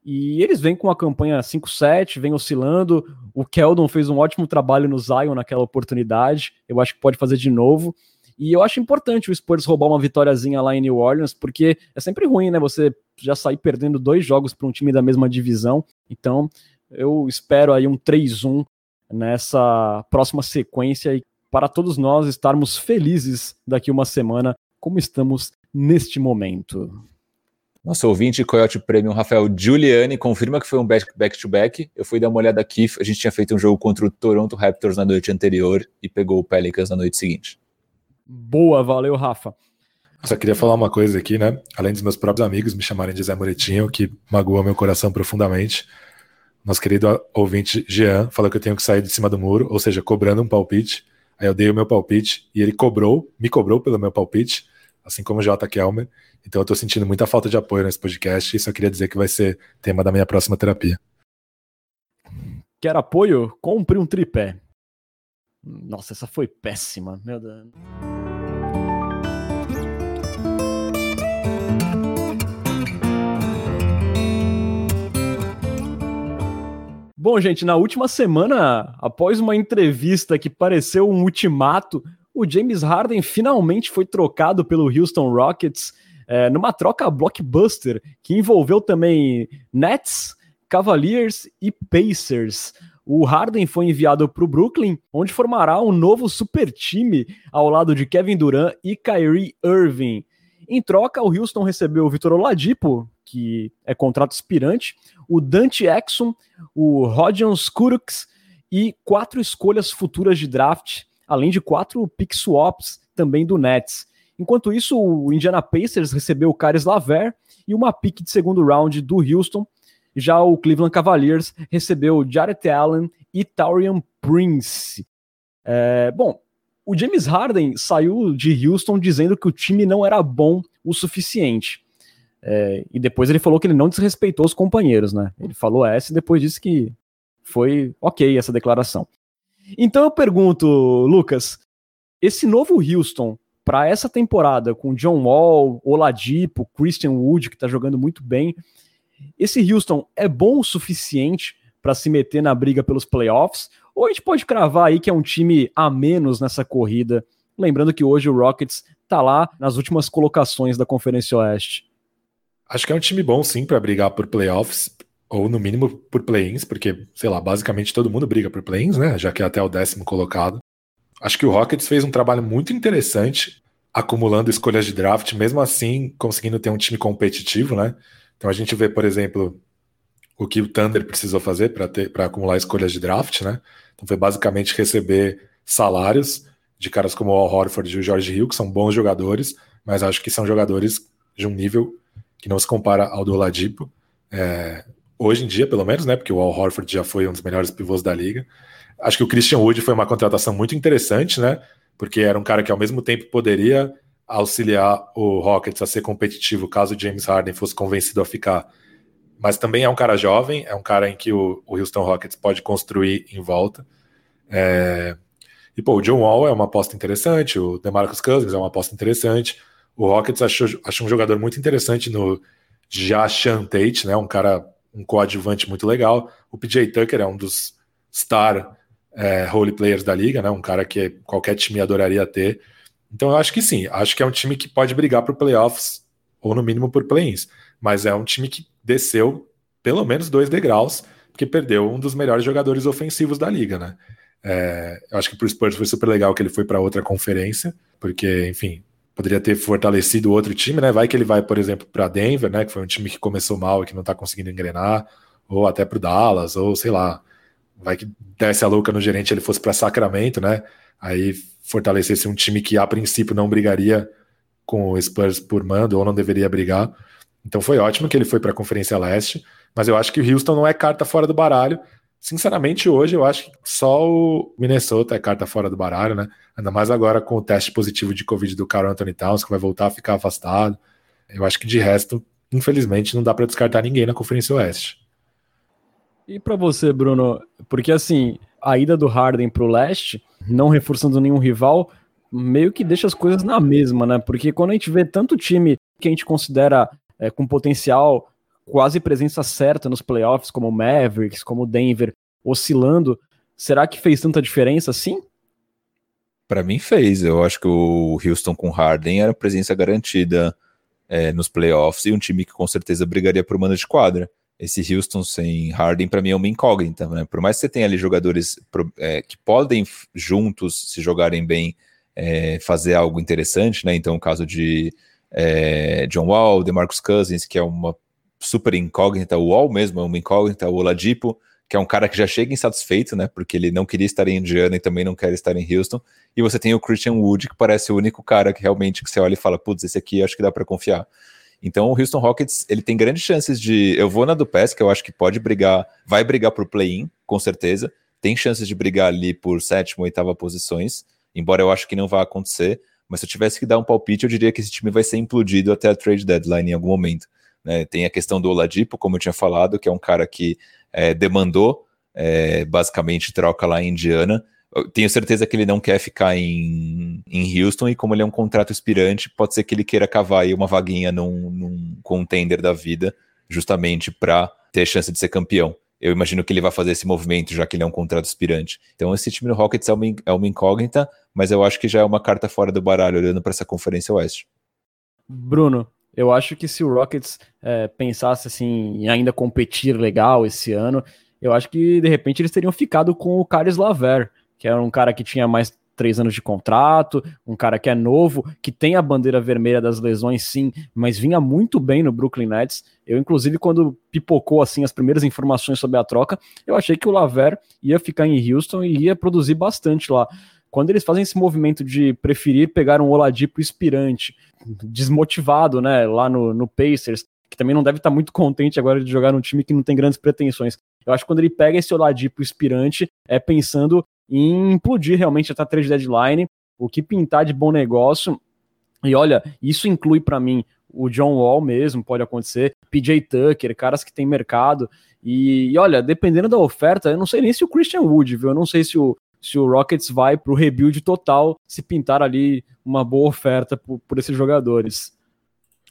E eles vêm com uma campanha 5-7, vem oscilando. O Keldon fez um ótimo trabalho no Zion naquela oportunidade. Eu acho que pode fazer de novo. E eu acho importante o Spurs roubar uma vitóriazinha lá em New Orleans, porque é sempre ruim, né? Você já sair perdendo dois jogos para um time da mesma divisão. Então, eu espero aí um 3-1 nessa próxima sequência e para todos nós estarmos felizes daqui uma semana, como estamos neste momento. Nosso ouvinte Coyote Premium, Rafael Giuliani, confirma que foi um back-to-back. -back. Eu fui dar uma olhada aqui, a gente tinha feito um jogo contra o Toronto Raptors na noite anterior e pegou o Pelicans na noite seguinte. Boa, valeu, Rafa. Só queria falar uma coisa aqui, né? Além dos meus próprios amigos me chamarem de Zé Moretinho, que magoa meu coração profundamente. Nosso querido ouvinte Jean falou que eu tenho que sair de cima do muro, ou seja, cobrando um palpite. Aí eu dei o meu palpite e ele cobrou, me cobrou pelo meu palpite, assim como o J. Kelmer. Então eu tô sentindo muita falta de apoio nesse podcast e só queria dizer que vai ser tema da minha próxima terapia. Quer apoio? Compre um tripé. Nossa, essa foi péssima, meu Deus. Bom, gente, na última semana, após uma entrevista que pareceu um ultimato, o James Harden finalmente foi trocado pelo Houston Rockets é, numa troca blockbuster que envolveu também Nets, Cavaliers e Pacers. O Harden foi enviado para o Brooklyn, onde formará um novo super time ao lado de Kevin Durant e Kyrie Irving. Em troca, o Houston recebeu o Vitor Oladipo, que é contrato expirante, o Dante Exum, o Rodion Skuruks e quatro escolhas futuras de draft, além de quatro pick swaps também do Nets. Enquanto isso, o Indiana Pacers recebeu o Caris Laver e uma pick de segundo round do Houston. Já o Cleveland Cavaliers recebeu Jarrett Allen e Taurian Prince. É, bom, o James Harden saiu de Houston dizendo que o time não era bom o suficiente. É, e depois ele falou que ele não desrespeitou os companheiros, né? Ele falou essa e depois disse que foi ok essa declaração. Então eu pergunto, Lucas, esse novo Houston para essa temporada com John Wall, Oladipo, Christian Wood que está jogando muito bem, esse Houston é bom o suficiente para se meter na briga pelos playoffs? Ou a gente pode cravar aí que é um time a menos nessa corrida? Lembrando que hoje o Rockets está lá nas últimas colocações da Conferência Oeste. Acho que é um time bom, sim, para brigar por playoffs, ou no mínimo por play-ins, porque, sei lá, basicamente todo mundo briga por play-ins, né? Já que é até o décimo colocado. Acho que o Rockets fez um trabalho muito interessante acumulando escolhas de draft, mesmo assim conseguindo ter um time competitivo, né? Então a gente vê, por exemplo, o que o Thunder precisou fazer para acumular escolhas de draft, né? Então foi basicamente receber salários de caras como o Al Horford e o George Hill, que são bons jogadores, mas acho que são jogadores de um nível que não se compara ao do Oladipo. É, hoje em dia, pelo menos, né? Porque o Al Horford já foi um dos melhores pivôs da liga. Acho que o Christian Wood foi uma contratação muito interessante, né? Porque era um cara que ao mesmo tempo poderia auxiliar o Rockets a ser competitivo caso James Harden fosse convencido a ficar mas também é um cara jovem, é um cara em que o, o Houston Rockets pode construir em volta. É... E, pô, o John Wall é uma aposta interessante, o DeMarcus Cousins é uma aposta interessante. O Rockets achou, achou um jogador muito interessante no Jashan Tate, né? Um cara, um coadjuvante muito legal. O PJ Tucker é um dos star é, role players da liga, né? Um cara que qualquer time adoraria ter. Então eu acho que sim, acho que é um time que pode brigar por playoffs ou no mínimo por play-ins, mas é um time que desceu pelo menos dois degraus, porque perdeu um dos melhores jogadores ofensivos da liga, né? É, eu acho que para Spurs foi super legal que ele foi para outra conferência, porque, enfim, poderia ter fortalecido outro time, né? Vai que ele vai, por exemplo, para Denver, né? Que foi um time que começou mal e que não está conseguindo engrenar, ou até para Dallas, ou sei lá, vai que desce a louca no gerente ele fosse para Sacramento, né? Aí fortalecesse um time que a princípio não brigaria com o Spurs por mando ou não deveria brigar. Então foi ótimo que ele foi para a Conferência Leste, mas eu acho que o Houston não é carta fora do baralho. Sinceramente, hoje eu acho que só o Minnesota é carta fora do baralho, né? Ainda mais agora com o teste positivo de Covid do Carl Anthony Towns, que vai voltar a ficar afastado. Eu acho que de resto, infelizmente, não dá para descartar ninguém na Conferência Oeste. E para você, Bruno, porque assim, a ida do Harden para o leste, não reforçando nenhum rival, meio que deixa as coisas na mesma, né? Porque quando a gente vê tanto time que a gente considera é, com potencial, quase presença certa nos playoffs, como o Mavericks, como o Denver, oscilando, será que fez tanta diferença assim? Para mim fez. Eu acho que o Houston com Harden era presença garantida é, nos playoffs e um time que com certeza brigaria por mano de quadra esse Houston sem Harden para mim é uma incógnita, né? Por mais que você tenha ali jogadores é, que podem juntos se jogarem bem, é, fazer algo interessante, né? Então o caso de é, John Wall, DeMarcus Cousins, que é uma super incógnita, o Wall mesmo é uma incógnita, o Oladipo, que é um cara que já chega insatisfeito, né? Porque ele não queria estar em Indiana e também não quer estar em Houston. E você tem o Christian Wood, que parece o único cara que realmente que você olha e fala, putz, esse aqui acho que dá para confiar. Então o Houston Rockets ele tem grandes chances de. Eu vou na do PES, que eu acho que pode brigar, vai brigar por play-in, com certeza. Tem chances de brigar ali por sétima, oitava posições, embora eu acho que não vai acontecer. Mas se eu tivesse que dar um palpite, eu diria que esse time vai ser implodido até a trade deadline em algum momento. Né? Tem a questão do Oladipo, como eu tinha falado, que é um cara que é, demandou é, basicamente troca lá em Indiana tenho certeza que ele não quer ficar em, em Houston, e como ele é um contrato expirante, pode ser que ele queira cavar aí uma vaguinha num, num contender da vida, justamente para ter chance de ser campeão. Eu imagino que ele vai fazer esse movimento, já que ele é um contrato expirante. Então, esse time do Rockets é uma, é uma incógnita, mas eu acho que já é uma carta fora do baralho, olhando para essa Conferência Oeste. Bruno, eu acho que se o Rockets é, pensasse assim, em ainda competir legal esse ano, eu acho que de repente eles teriam ficado com o Caris Laver que era um cara que tinha mais três anos de contrato, um cara que é novo, que tem a bandeira vermelha das lesões, sim, mas vinha muito bem no Brooklyn Nets. Eu, inclusive, quando pipocou assim as primeiras informações sobre a troca, eu achei que o Laver ia ficar em Houston e ia produzir bastante lá. Quando eles fazem esse movimento de preferir pegar um Oladipo inspirante, desmotivado, né, lá no, no Pacers, que também não deve estar muito contente agora de jogar num time que não tem grandes pretensões. Eu acho que quando ele pega esse Oladipo inspirante, é pensando em implodir realmente a trade deadline, o que pintar de bom negócio. E olha, isso inclui para mim o John Wall mesmo, pode acontecer, PJ Tucker, caras que tem mercado. E, e, olha, dependendo da oferta, eu não sei nem se o Christian Wood, viu? Eu não sei se o, se o Rockets vai para o rebuild total se pintar ali uma boa oferta por, por esses jogadores.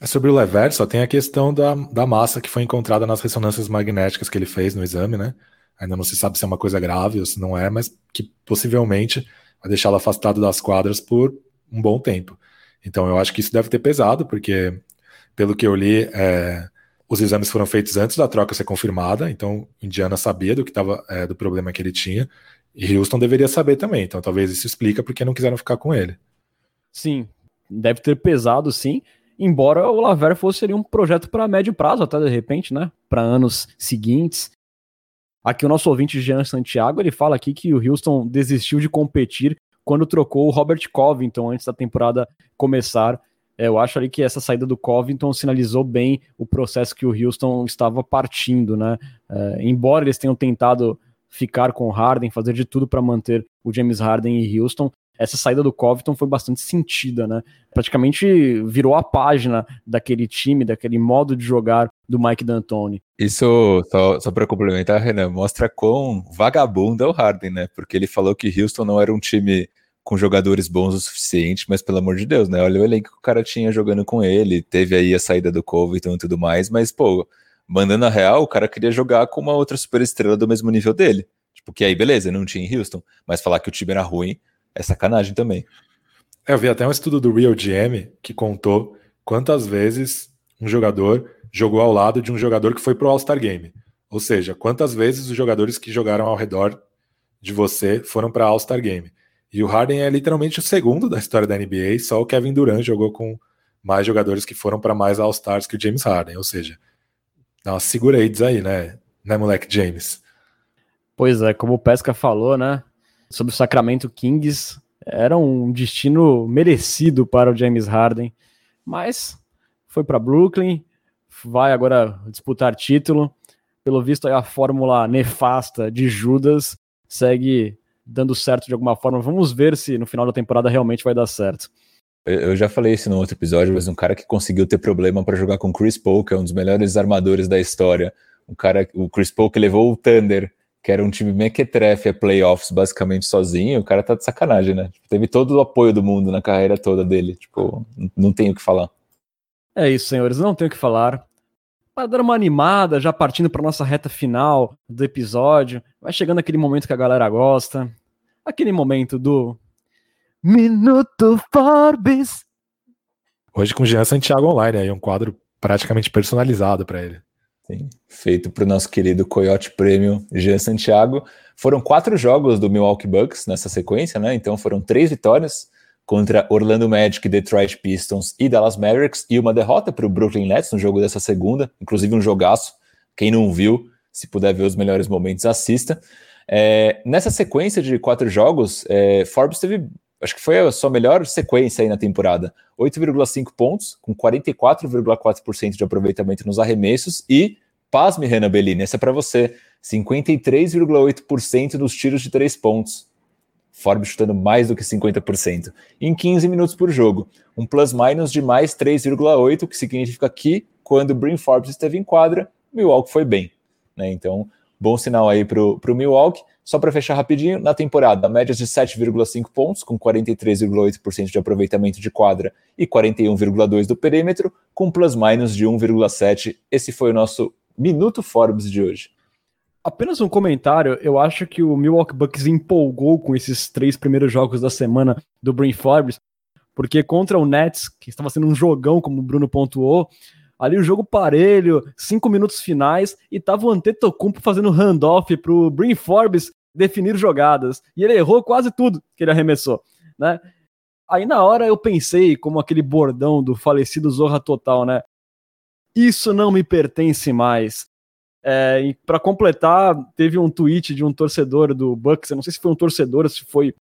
É sobre o Lever, só tem a questão da, da massa que foi encontrada nas ressonâncias magnéticas que ele fez no exame, né? Ainda não se sabe se é uma coisa grave ou se não é, mas que possivelmente vai deixá-lo afastado das quadras por um bom tempo. Então eu acho que isso deve ter pesado, porque pelo que eu li, é, os exames foram feitos antes da troca ser confirmada, então Indiana sabia do que estava é, do problema que ele tinha, e Houston deveria saber também. Então talvez isso explica porque não quiseram ficar com ele. Sim, deve ter pesado, sim. Embora o Laver fosse um projeto para médio prazo, até de repente, né? Para anos seguintes. Aqui o nosso ouvinte Jean Santiago, ele fala aqui que o Houston desistiu de competir quando trocou o Robert Covington antes da temporada começar. É, eu acho ali que essa saída do Covington sinalizou bem o processo que o Houston estava partindo, né? É, embora eles tenham tentado ficar com o Harden, fazer de tudo para manter o James Harden em Houston, essa saída do Covington foi bastante sentida, né? Praticamente virou a página daquele time, daquele modo de jogar do Mike D'Antoni. Isso, só, só para complementar, Renan, mostra quão vagabundo é o Harden, né? Porque ele falou que Houston não era um time com jogadores bons o suficiente, mas pelo amor de Deus, né? Olha o elenco que o cara tinha jogando com ele, teve aí a saída do Covington e tudo mais, mas, pô, mandando a real, o cara queria jogar com uma outra superestrela do mesmo nível dele. Tipo, que aí, beleza, não tinha em Houston, mas falar que o time era ruim é sacanagem também. É, eu vi até um estudo do Real GM que contou quantas vezes um jogador jogou ao lado de um jogador que foi pro All-Star Game. Ou seja, quantas vezes os jogadores que jogaram ao redor de você foram para All-Star Game. E o Harden é literalmente o segundo da história da NBA, só o Kevin Durant jogou com mais jogadores que foram para mais All-Stars que o James Harden. Ou seja, dá uma segura aí, né, né, moleque James? Pois é, como o Pesca falou, né, sobre o Sacramento Kings, era um destino merecido para o James Harden, mas foi para Brooklyn, vai agora disputar título. Pelo visto, a fórmula nefasta de Judas segue dando certo de alguma forma. Vamos ver se no final da temporada realmente vai dar certo. Eu já falei isso no outro episódio, mas um cara que conseguiu ter problema para jogar com Chris Paul, que é um dos melhores armadores da história. Um cara, o Chris Paul que levou o Thunder, que era um time mequetrefe a playoffs basicamente sozinho, o cara tá de sacanagem, né? Teve todo o apoio do mundo na carreira toda dele. Tipo, não tenho o que falar. É isso, senhores, não tenho o que falar. Para dar uma animada, já partindo para nossa reta final do episódio, vai chegando aquele momento que a galera gosta, aquele momento do Minuto Forbes. Hoje com Jean Santiago Online, aí um quadro praticamente personalizado para ele. Sim, feito para o nosso querido Coyote Premium Jean Santiago. Foram quatro jogos do Milwaukee Bucks nessa sequência, né? Então foram três vitórias, contra Orlando Magic, Detroit Pistons e Dallas Mavericks, e uma derrota para o Brooklyn Nets no jogo dessa segunda, inclusive um jogaço. Quem não viu, se puder ver os melhores momentos, assista. É, nessa sequência de quatro jogos, é, Forbes teve, acho que foi a sua melhor sequência aí na temporada: 8,5 pontos, com 44,4% de aproveitamento nos arremessos, e, pasme, Renan Bellini, essa é para você: 53,8% nos tiros de três pontos. Forbes chutando mais do que 50%, em 15 minutos por jogo. Um plus-minus de mais 3,8, que significa que, quando o Forbes esteve em quadra, Milwaukee foi bem. Né? Então, bom sinal aí para o Milwaukee. Só para fechar rapidinho, na temporada, médias de 7,5 pontos, com 43,8% de aproveitamento de quadra e 41,2% do perímetro, com plus-minus de 1,7%. Esse foi o nosso Minuto Forbes de hoje. Apenas um comentário, eu acho que o Milwaukee Bucks empolgou com esses três primeiros jogos da semana do Brin Forbes, porque contra o Nets, que estava sendo um jogão, como o Bruno pontuou, ali o jogo parelho, cinco minutos finais, e tava o Antetokounmpo fazendo handoff pro Brin Forbes definir jogadas, e ele errou quase tudo que ele arremessou, né? Aí na hora eu pensei, como aquele bordão do falecido Zorra Total, né? Isso não me pertence mais. É, e para completar, teve um tweet de um torcedor do Bucks, eu não sei se foi um torcedor ou se foi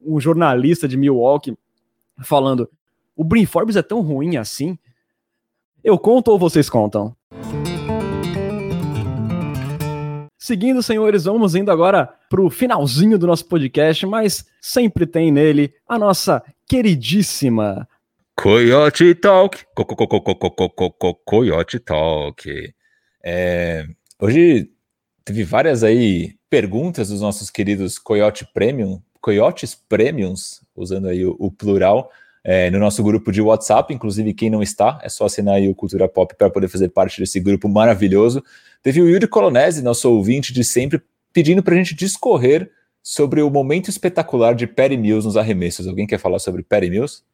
um jornalista de Milwaukee, falando: o Brin Forbes é tão ruim assim? Eu conto ou vocês contam? Seguindo, senhores, vamos indo agora para o finalzinho do nosso podcast, mas sempre tem nele a nossa queridíssima Coyote Talk. Coyote Talk. É, Hoje teve várias aí perguntas dos nossos queridos Coyote Premium, Coyotes Premiums, usando aí o, o plural, é, no nosso grupo de WhatsApp. Inclusive, quem não está, é só assinar aí o Cultura Pop para poder fazer parte desse grupo maravilhoso. Teve o Yuri Colonese, nosso ouvinte de sempre, pedindo para a gente discorrer sobre o momento espetacular de Perry Mills nos arremessos. Alguém quer falar sobre Perry Mills?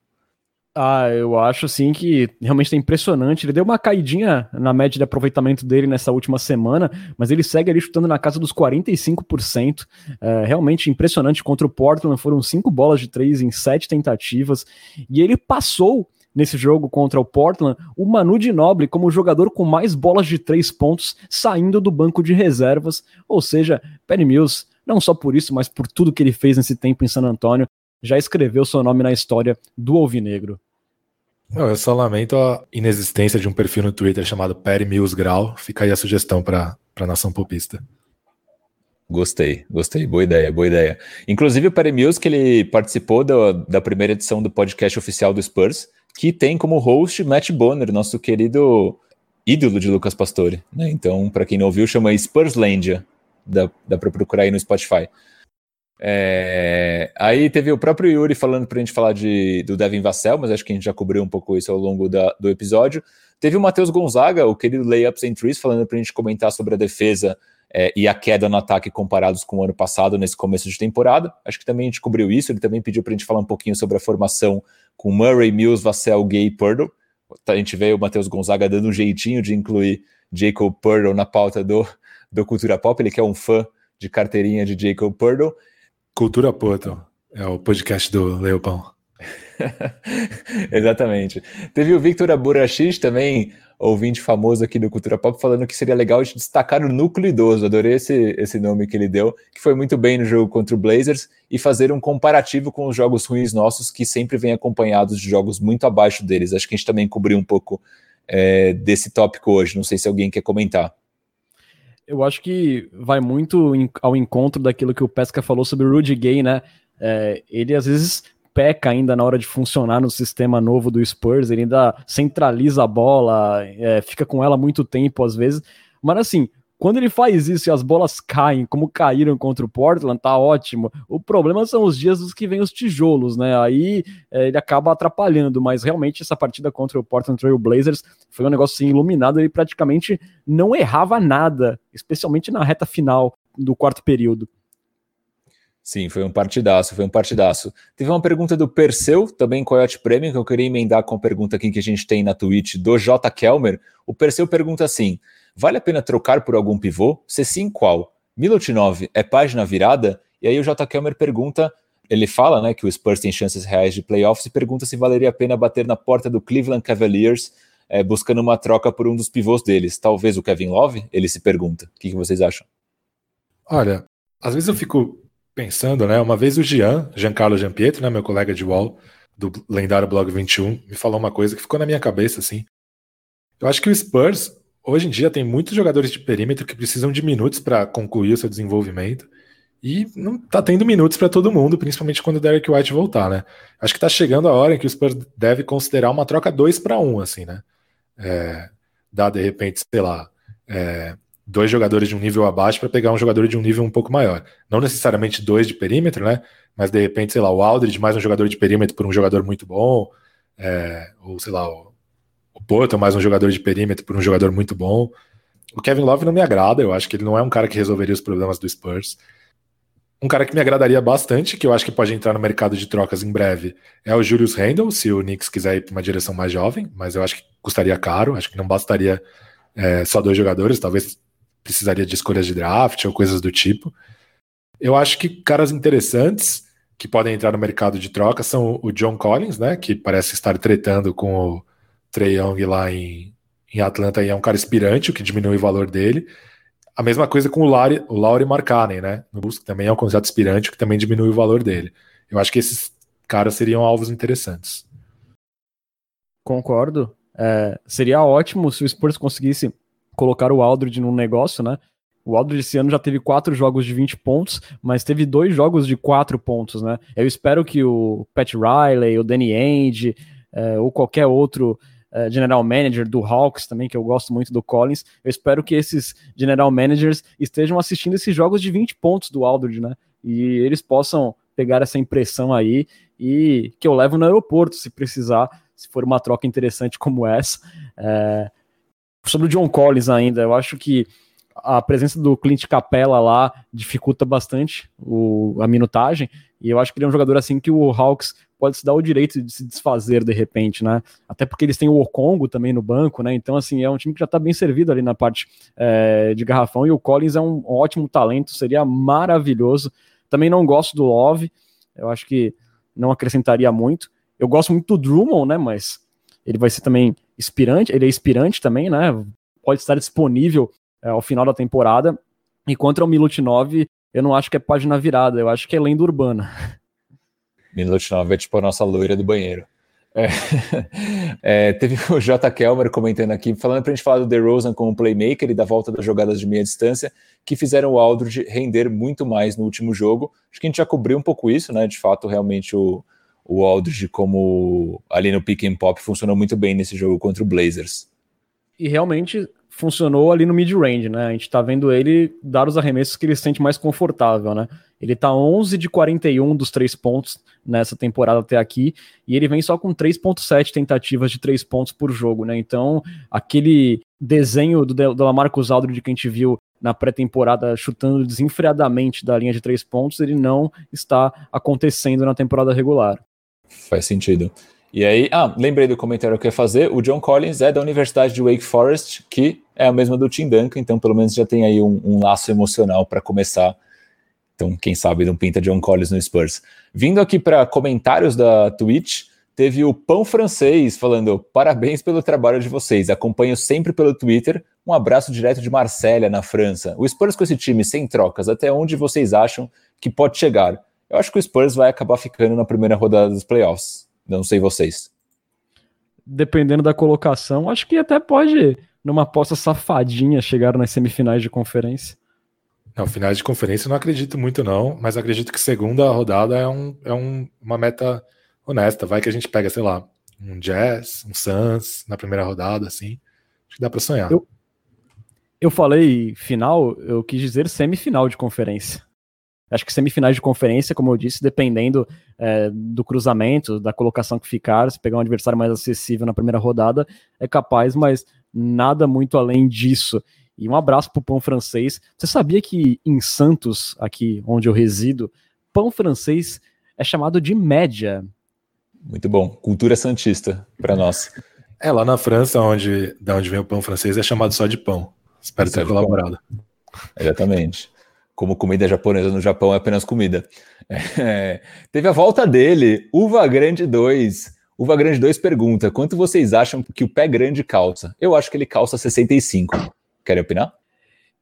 Ah, eu acho sim que realmente é impressionante. Ele deu uma caidinha na média de aproveitamento dele nessa última semana, mas ele segue ali chutando na casa dos 45%. É, realmente impressionante. Contra o Portland foram cinco bolas de três em sete tentativas. E ele passou nesse jogo contra o Portland o Manu Ginobili como o jogador com mais bolas de três pontos saindo do banco de reservas. Ou seja, Penny Mills, não só por isso, mas por tudo que ele fez nesse tempo em San Antonio, já escreveu seu nome na história do Alvinegro. Eu só lamento a inexistência de um perfil no Twitter chamado Perry Mills Grau. Fica aí a sugestão para a nação popista. Gostei, gostei, boa ideia, boa ideia. Inclusive o Perry Mills, que ele participou da, da primeira edição do podcast oficial do Spurs, que tem como host Matt Bonner, nosso querido ídolo de Lucas Pastore. Né? Então, para quem não ouviu, chama Spurslandia, dá, dá para procurar aí no Spotify. É, aí teve o próprio Yuri falando para a gente falar de, do Devin Vassell, mas acho que a gente já cobriu um pouco isso ao longo da, do episódio. Teve o Matheus Gonzaga, o querido Layups and Trees, falando para a gente comentar sobre a defesa é, e a queda no ataque comparados com o ano passado nesse começo de temporada. Acho que também a gente cobriu isso. Ele também pediu para a gente falar um pouquinho sobre a formação com Murray, Mills, Vassell, Gay e Purdle. A gente vê o Matheus Gonzaga dando um jeitinho de incluir Jacob Purdle na pauta do, do Cultura Pop. Ele que é um fã de carteirinha de Jacob Purdle. Cultura Purdle é o podcast do Leopão. (laughs) Exatamente. Teve o Victor Aburaxis também ouvinte famoso aqui do Cultura Pop falando que seria legal de destacar o núcleo idoso. Adorei esse, esse nome que ele deu, que foi muito bem no jogo contra o Blazers, e fazer um comparativo com os jogos ruins nossos, que sempre vêm acompanhados de jogos muito abaixo deles. Acho que a gente também cobriu um pouco é, desse tópico hoje. Não sei se alguém quer comentar. Eu acho que vai muito ao encontro daquilo que o Pesca falou sobre o Rudy Gay, né? É, ele às vezes peca ainda na hora de funcionar no sistema novo do Spurs, ele ainda centraliza a bola, é, fica com ela muito tempo às vezes, mas assim, quando ele faz isso e as bolas caem, como caíram contra o Portland, tá ótimo. O problema são os dias dos que vem os tijolos, né? Aí é, ele acaba atrapalhando, mas realmente essa partida contra o Portland Trail Blazers foi um negócio assim, iluminado. Ele praticamente não errava nada, especialmente na reta final do quarto período. Sim, foi um partidaço, foi um partidaço. Teve uma pergunta do Perseu, também Coyote Premium, que eu queria emendar com a pergunta aqui que a gente tem na Twitch do J. Kelmer. O Perseu pergunta assim: vale a pena trocar por algum pivô? Se sim, qual? Milutinov é página virada? E aí o J. Kelmer pergunta, ele fala né, que o Spurs tem chances reais de playoffs e pergunta se valeria a pena bater na porta do Cleveland Cavaliers é, buscando uma troca por um dos pivôs deles. Talvez o Kevin Love? Ele se pergunta. O que, que vocês acham? Olha, às vezes eu fico pensando, né? Uma vez o Jean, Giancarlo Giampietro, né, meu colega de wall do lendário blog 21, me falou uma coisa que ficou na minha cabeça assim. Eu acho que o Spurs hoje em dia tem muitos jogadores de perímetro que precisam de minutos para concluir o seu desenvolvimento e não tá tendo minutos para todo mundo, principalmente quando o Derek White voltar, né? Acho que tá chegando a hora em que o Spurs deve considerar uma troca 2 para 1, assim, né? É, dá de repente, sei lá, é, dois jogadores de um nível abaixo para pegar um jogador de um nível um pouco maior. Não necessariamente dois de perímetro, né? Mas de repente, sei lá, o Aldridge mais um jogador de perímetro por um jogador muito bom, é, ou sei lá, o, o Porto mais um jogador de perímetro por um jogador muito bom. O Kevin Love não me agrada, eu acho que ele não é um cara que resolveria os problemas do Spurs. Um cara que me agradaria bastante, que eu acho que pode entrar no mercado de trocas em breve, é o Julius Randle, se o Knicks quiser ir para uma direção mais jovem, mas eu acho que custaria caro, acho que não bastaria é, só dois jogadores, talvez precisaria de escolhas de draft ou coisas do tipo. Eu acho que caras interessantes que podem entrar no mercado de troca são o John Collins, né, que parece estar tretando com o Trey Young lá em, em Atlanta é um cara inspirante, o que diminui o valor dele. A mesma coisa com o Laurie, o Laurie Markkanen, né, no Bulls, que também é um candidato inspirante, o que também diminui o valor dele. Eu acho que esses caras seriam alvos interessantes. Concordo. É, seria ótimo se o Spurs conseguisse colocar o Aldridge num negócio, né? O Aldridge esse ano já teve quatro jogos de 20 pontos, mas teve dois jogos de quatro pontos, né? Eu espero que o Pat Riley, o Danny Ainge, é, ou qualquer outro é, general manager do Hawks também, que eu gosto muito do Collins, eu espero que esses general managers estejam assistindo esses jogos de 20 pontos do Aldridge, né? E eles possam pegar essa impressão aí e que eu levo no aeroporto se precisar, se for uma troca interessante como essa. É, Sobre o John Collins ainda, eu acho que a presença do Clint Capella lá dificulta bastante o, a minutagem, e eu acho que ele é um jogador assim que o Hawks pode se dar o direito de se desfazer de repente, né? Até porque eles têm o Okongo também no banco, né? Então, assim, é um time que já tá bem servido ali na parte é, de garrafão, e o Collins é um ótimo talento, seria maravilhoso. Também não gosto do Love, eu acho que não acrescentaria muito. Eu gosto muito do Drummond, né? Mas ele vai ser também inspirante, ele é inspirante também, né? Pode estar disponível é, ao final da temporada. E contra o Milutinov, eu não acho que é página virada, eu acho que é lenda urbana. (laughs) Milutinov é tipo a nossa loira do banheiro. É. (laughs) É, teve o J. Kelmer comentando aqui, falando para a gente falar do DeRozan como playmaker e da volta das jogadas de meia distância, que fizeram o Aldridge render muito mais no último jogo. Acho que a gente já cobriu um pouco isso, né? De fato, realmente o, o Aldridge como ali no pick and pop funcionou muito bem nesse jogo contra o Blazers. E realmente funcionou ali no mid-range, né? A gente tá vendo ele dar os arremessos que ele se sente mais confortável, né? Ele tá 11 de 41 dos três pontos nessa temporada até aqui, e ele vem só com 3.7 tentativas de três pontos por jogo, né? Então, aquele desenho do, do Lamarcus Aldridge que a gente viu na pré-temporada chutando desenfreadamente da linha de três pontos, ele não está acontecendo na temporada regular. Faz sentido. E aí, ah, lembrei do comentário que eu ia fazer. O John Collins é da Universidade de Wake Forest, que é a mesma do Tim Duncan, então pelo menos já tem aí um, um laço emocional para começar. Então, quem sabe não pinta John Collins no Spurs. Vindo aqui para comentários da Twitch, teve o Pão Francês falando: parabéns pelo trabalho de vocês, acompanho sempre pelo Twitter. Um abraço direto de Marsella, na França. O Spurs com esse time sem trocas, até onde vocês acham que pode chegar? Eu acho que o Spurs vai acabar ficando na primeira rodada dos playoffs. Não sei vocês. Dependendo da colocação, acho que até pode, numa aposta safadinha, chegar nas semifinais de conferência. Não, finais de conferência não acredito muito, não, mas acredito que segunda rodada é, um, é um, uma meta honesta. Vai que a gente pega, sei lá, um Jazz, um Suns na primeira rodada, assim. Acho que dá para sonhar. Eu, eu falei final, eu quis dizer semifinal de conferência. Acho que semifinais de conferência, como eu disse, dependendo é, do cruzamento, da colocação que ficar, se pegar um adversário mais acessível na primeira rodada, é capaz, mas nada muito além disso. E um abraço pro pão francês. Você sabia que em Santos, aqui onde eu resido, pão francês é chamado de média? Muito bom. Cultura santista para nós. (laughs) É, lá na França, onde, da onde vem o pão francês, é chamado só de pão. Espero ter colaborado. Exatamente como comida japonesa no Japão é apenas comida. (laughs) É, teve a volta dele, Uva Grande 2. Uva Grande 2 pergunta: quanto vocês acham que o pé grande calça? Eu acho que ele calça 65. Querem opinar?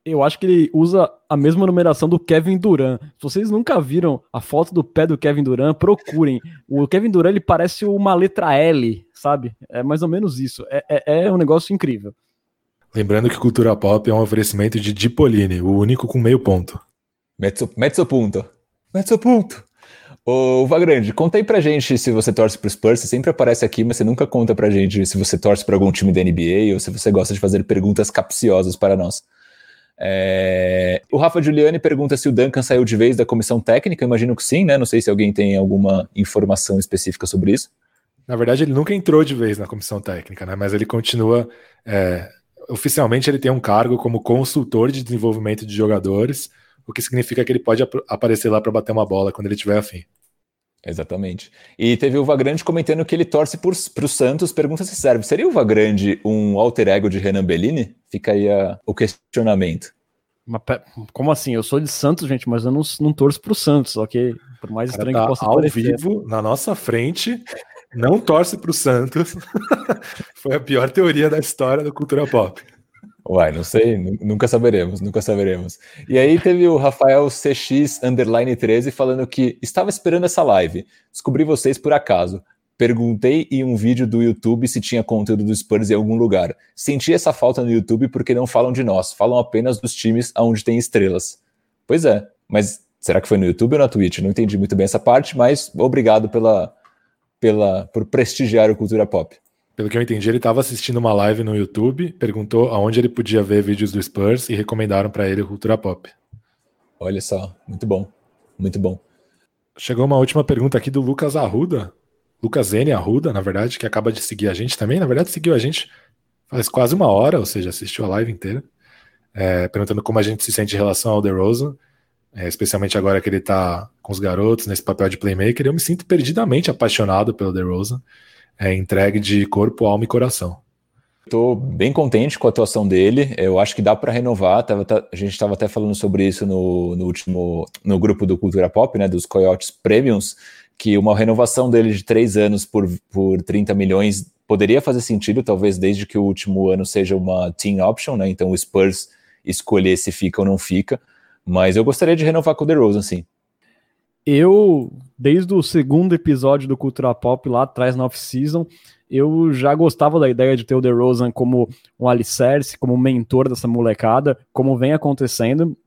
Eu acho que ele usa a mesma numeração do Kevin Durant. Se vocês nunca viram a foto do pé do Kevin Durant, procurem. O Kevin Durant ele parece uma letra L, sabe? É mais ou menos isso. É, é, é um negócio incrível. Lembrando que cultura pop é um oferecimento de Dipolini, o único com meio ponto. Mezzo, mezzo punto. Mezzo punto. Ô, Vagrande, conta aí pra gente se você torce pro Spurs. Você sempre aparece aqui, mas você nunca conta pra gente se você torce pra algum time da NBA ou se você gosta de fazer perguntas capciosas para nós. É... O Rafa Giuliani pergunta se o Duncan saiu de vez da comissão técnica. Eu imagino que sim, né? Não sei se alguém tem alguma informação específica sobre isso. Na verdade, ele nunca entrou de vez na comissão técnica, né? Mas ele continua. É... Oficialmente, ele tem um cargo como consultor de desenvolvimento de jogadores o que significa que ele pode ap aparecer lá para bater uma bola quando ele tiver afim. Exatamente. E teve o Vagrande comentando que ele torce para o Santos. Pergunta se serve. Seria o Vagrande um alter ego de Renan Bellini? Fica aí a, o questionamento. Mas, como assim? Eu sou de Santos, gente, mas eu não, não torço para o Santos, ok? Por mais estranho tá que possa ao parecer. vivo, na nossa frente, não torce para o Santos. (laughs) Foi a pior teoria da história do Cultura Pop. Uai, não sei, nunca saberemos, nunca saberemos. E aí teve o Rafael CX underline 13 falando que estava esperando essa live. Descobri vocês por acaso. Perguntei em um vídeo do YouTube se tinha conteúdo do Spurs em algum lugar. Senti essa falta no YouTube porque não falam de nós, falam apenas dos times onde tem estrelas. Pois é, mas será que foi no YouTube ou na Twitch? Não entendi muito bem essa parte, mas obrigado pela, pela por prestigiar o Cultura Pop. Pelo que eu entendi, ele estava assistindo uma live no YouTube, perguntou aonde ele podia ver vídeos do Spurs e recomendaram para ele Cultura Pop. Olha só, muito bom, muito bom. Chegou uma última pergunta aqui do Lucas Arruda, Lucas N Arruda, na verdade, que acaba de seguir a gente também. Na verdade, seguiu a gente faz quase uma hora, ou seja, assistiu a live inteira, é, perguntando como a gente se sente em relação ao DeRozan, é, especialmente agora que ele está com os garotos nesse papel de playmaker. Eu me sinto perdidamente apaixonado pelo DeRozan é, entregue de corpo, alma e coração. Estou bem contente com a atuação dele. Eu acho que dá para renovar. Tava, tá, a gente estava até falando sobre isso no, no, último no grupo do Cultura Pop, né, dos Coyotes Premiums, que uma renovação dele de três anos por, por 30 milhões poderia fazer sentido, talvez desde que o último ano seja uma team option, né? Então o Spurs escolher se fica ou não fica. Mas eu gostaria de renovar com o DeRozan, sim. Eu, desde o segundo episódio do Cultura Pop lá atrás na off-season, eu já gostava da ideia de ter o DeRozan como um alicerce, como mentor dessa molecada, como vem acontecendo.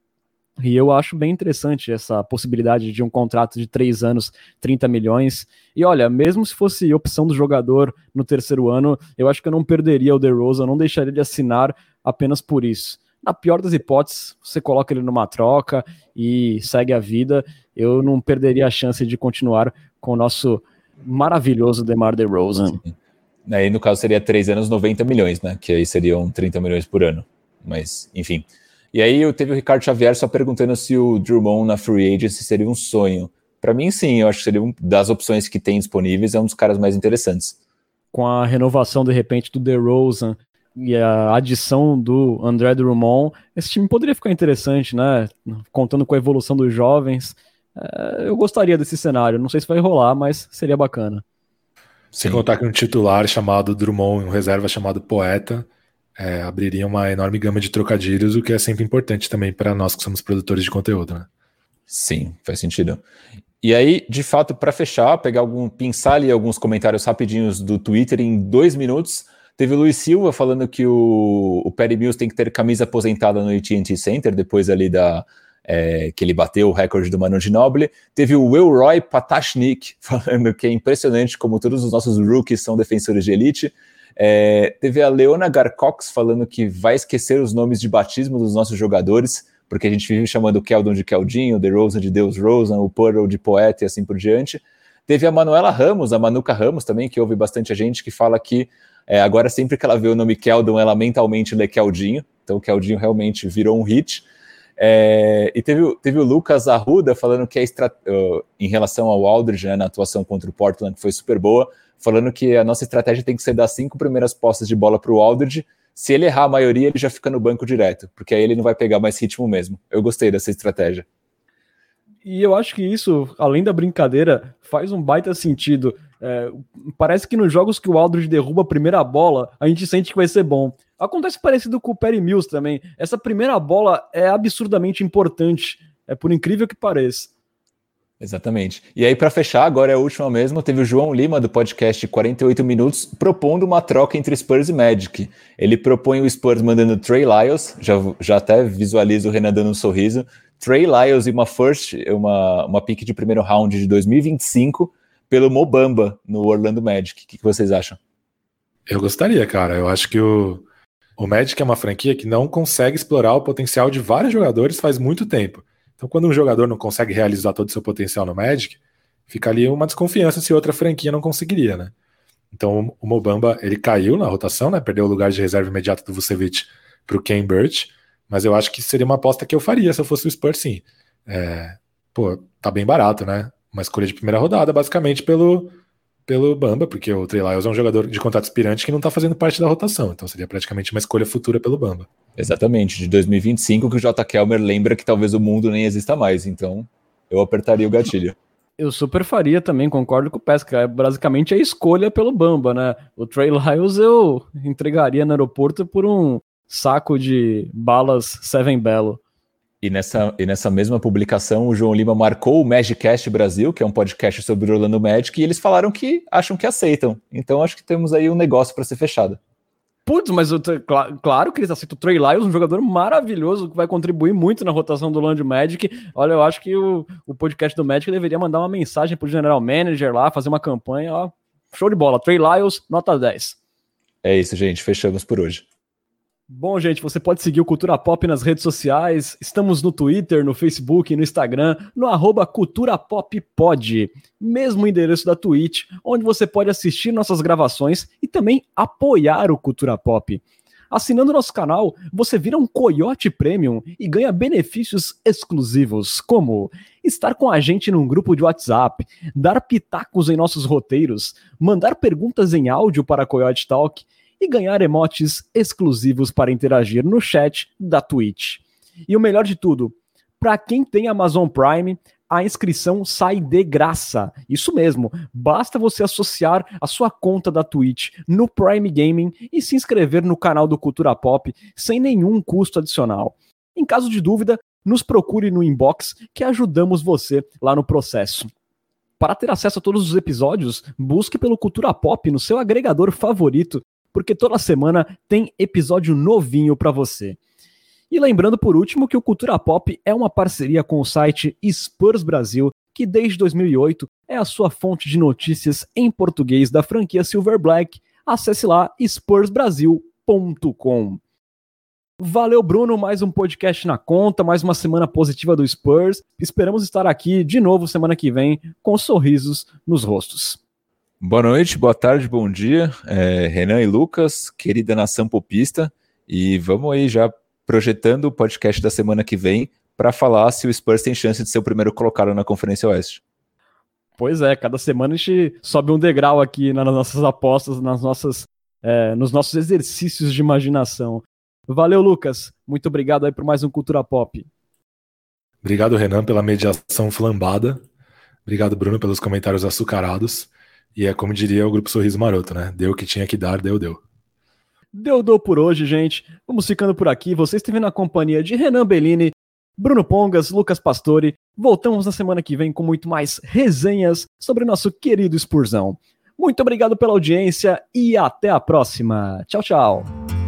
E eu acho bem interessante essa possibilidade de um contrato de três anos, 30 milhões. E olha, mesmo se fosse opção do jogador no terceiro ano, eu acho que eu não perderia o DeRozan, não deixaria de assinar apenas por isso. Na pior das hipóteses, você coloca ele numa troca e segue a vida. Eu não perderia a chance de continuar com o nosso maravilhoso DeMar DeRozan. Aí, no caso, seria três anos, 90 milhões, né? Que aí seriam 30 milhões por ano. Mas, enfim. E aí eu teve o Ricardo Xavier só perguntando se o Drummond na Free Agency seria um sonho. Para mim, sim, eu acho que seria um das opções que tem disponíveis, é um dos caras mais interessantes. Com a renovação, de repente, do DeRozan, e a adição do André Drummond, esse time poderia ficar interessante, né? Contando com a evolução dos jovens. É, eu gostaria desse cenário. Não sei se vai rolar, mas seria bacana. Se contar com um titular chamado Drummond, um reserva chamado Poeta, é, abriria uma enorme gama de trocadilhos, o que é sempre importante também para nós que somos produtores de conteúdo, né? Sim, faz sentido. E aí, de fato, para fechar, pegar algum, pensar ali alguns comentários rapidinhos do Twitter em dois minutos. Teve o Luiz Silva falando que o, o Perry Mills tem que ter camisa aposentada no AT&T Center, depois ali da, é, que ele bateu o recorde do Manu Ginobili. Teve o Will Roy Patashnik (laughs) falando que é impressionante como todos os nossos rookies são defensores de elite. É, teve a Leona Garcox falando que vai esquecer os nomes de batismo dos nossos jogadores, porque a gente vive chamando o Keldon de Keldinho, o Rosa de Deus Rosa, o Pearl de Poeta e assim por diante. Teve a Manuela Ramos, a Manuca Ramos também, que ouve bastante a gente, que fala que é, agora, sempre que ela vê o nome Keldon, ela mentalmente lê Keldinho. Então, o Keldinho realmente virou um hit. É, e teve, teve o Lucas Arruda falando que a em relação ao Aldridge, né, na atuação contra o Portland, que foi super boa, falando que a nossa estratégia tem que ser dar cinco primeiras postas de bola para o Aldridge. Se ele errar a maioria, ele já fica no banco direto, porque aí ele não vai pegar mais ritmo mesmo. Eu gostei dessa estratégia. E eu acho que isso, além da brincadeira, faz um baita sentido. É, parece que nos jogos que o Aldridge derruba a primeira bola, a gente sente que vai ser bom. Acontece parecido com o Perry Mills também. Essa primeira bola é absurdamente importante, é por incrível que pareça. Exatamente. E aí, para fechar, agora é a última mesmo, teve o João Lima, do podcast 48 Minutos, propondo uma troca entre Spurs e Magic. Ele propõe o Spurs mandando Trey Lyles, já, já até visualizo o Renan dando um sorriso, Trey Lyles e uma first, uma, uma pick de primeiro round de 2025 pelo Mobamba no Orlando Magic. O que, que vocês acham? Eu gostaria, cara. Eu acho que o, o Magic é uma franquia que não consegue explorar o potencial de vários jogadores faz muito tempo. Então, quando um jogador não consegue realizar todo o seu potencial no Magic, fica ali uma desconfiança se outra franquia não conseguiria, né? Então, o Mobamba, ele caiu na rotação, né? Perdeu o lugar de reserva imediata do Vucevic para o Ken mas eu acho que seria uma aposta que eu faria se eu fosse o Spurs, sim. É, pô, tá bem barato, né? Uma escolha de primeira rodada, basicamente pelo, pelo Bamba, porque o Trey Lyles é um jogador de contato aspirante que não está fazendo parte da rotação, então seria praticamente uma escolha futura pelo Bamba. Exatamente, de 2025 que o J. Kelmer lembra que talvez o mundo nem exista mais, então eu apertaria o gatilho. Eu super faria também, concordo com o Pesca. É basicamente a escolha pelo Bamba, né? O Trey Lyles eu entregaria no aeroporto por um saco de balas Seven Belo. E nessa, e nessa mesma publicação, o João Lima marcou o Magicast Brasil, que é um podcast sobre o Orlando Magic, e eles falaram que acham que aceitam. Então acho que temos aí um negócio para ser fechado. Putz, mas eu, claro que eles aceitam o Trey Lyles, um jogador maravilhoso que vai contribuir muito na rotação do Orlando Magic. Olha, eu acho que o, o podcast do Magic deveria mandar uma mensagem pro general manager lá, fazer uma campanha. Ó, show de bola. Trey Lyles, nota 10. É isso, gente. Fechamos por hoje. Bom, gente, você pode seguir o Cultura Pop nas redes sociais. Estamos no Twitter, no Facebook, no Instagram, no arroba Cultura Pop Pod. Mesmo endereço da Twitch, onde você pode assistir nossas gravações e também apoiar o Cultura Pop. Assinando nosso canal, você vira um Coyote Premium e ganha benefícios exclusivos, como estar com a gente num grupo de WhatsApp, dar pitacos em nossos roteiros, mandar perguntas em áudio para Coyote Talk e ganhar emotes exclusivos para interagir no chat da Twitch. E o melhor de tudo, para quem tem Amazon Prime, a inscrição sai de graça. Isso mesmo, basta você associar a sua conta da Twitch no Prime Gaming e se inscrever no canal do Cultura Pop sem nenhum custo adicional. Em caso de dúvida, nos procure no inbox que ajudamos você lá no processo. Para ter acesso a todos os episódios, busque pelo Cultura Pop no seu agregador favorito, porque toda semana tem episódio novinho para você. E lembrando por último que o Cultura Pop é uma parceria com o site Spurs Brasil, que desde 2008 é a sua fonte de notícias em português da franquia Silver Black. Acesse lá spursbrasil.com. Valeu, Bruno. Mais um podcast na conta, mais uma semana positiva do Spurs. Esperamos estar aqui de novo semana que vem com sorrisos nos rostos. Boa noite, boa tarde, bom dia, é, Renan e Lucas, querida nação popista. E vamos aí já projetando o podcast da semana que vem para falar se o Spurs tem chance de ser o primeiro colocado na Conferência Oeste. Pois é, cada semana a gente sobe um degrau aqui nas nossas apostas, nas nossas, é, nos nossos exercícios de imaginação. Valeu, Lucas. Muito obrigado aí por mais um Cultura Pop. Obrigado, Renan, pela mediação flambada. Obrigado, Bruno, pelos comentários açucarados. E é como diria o Grupo Sorriso Maroto, né? Deu o que tinha que dar, deu, deu. Deu, deu por hoje, gente. Vamos ficando por aqui. Você esteve na companhia de Renan Bellini, Bruno Pongas, Lucas Pastore. Voltamos na semana que vem com muito mais resenhas sobre nosso querido Spurzão. Muito obrigado pela audiência e até a próxima. Tchau, tchau.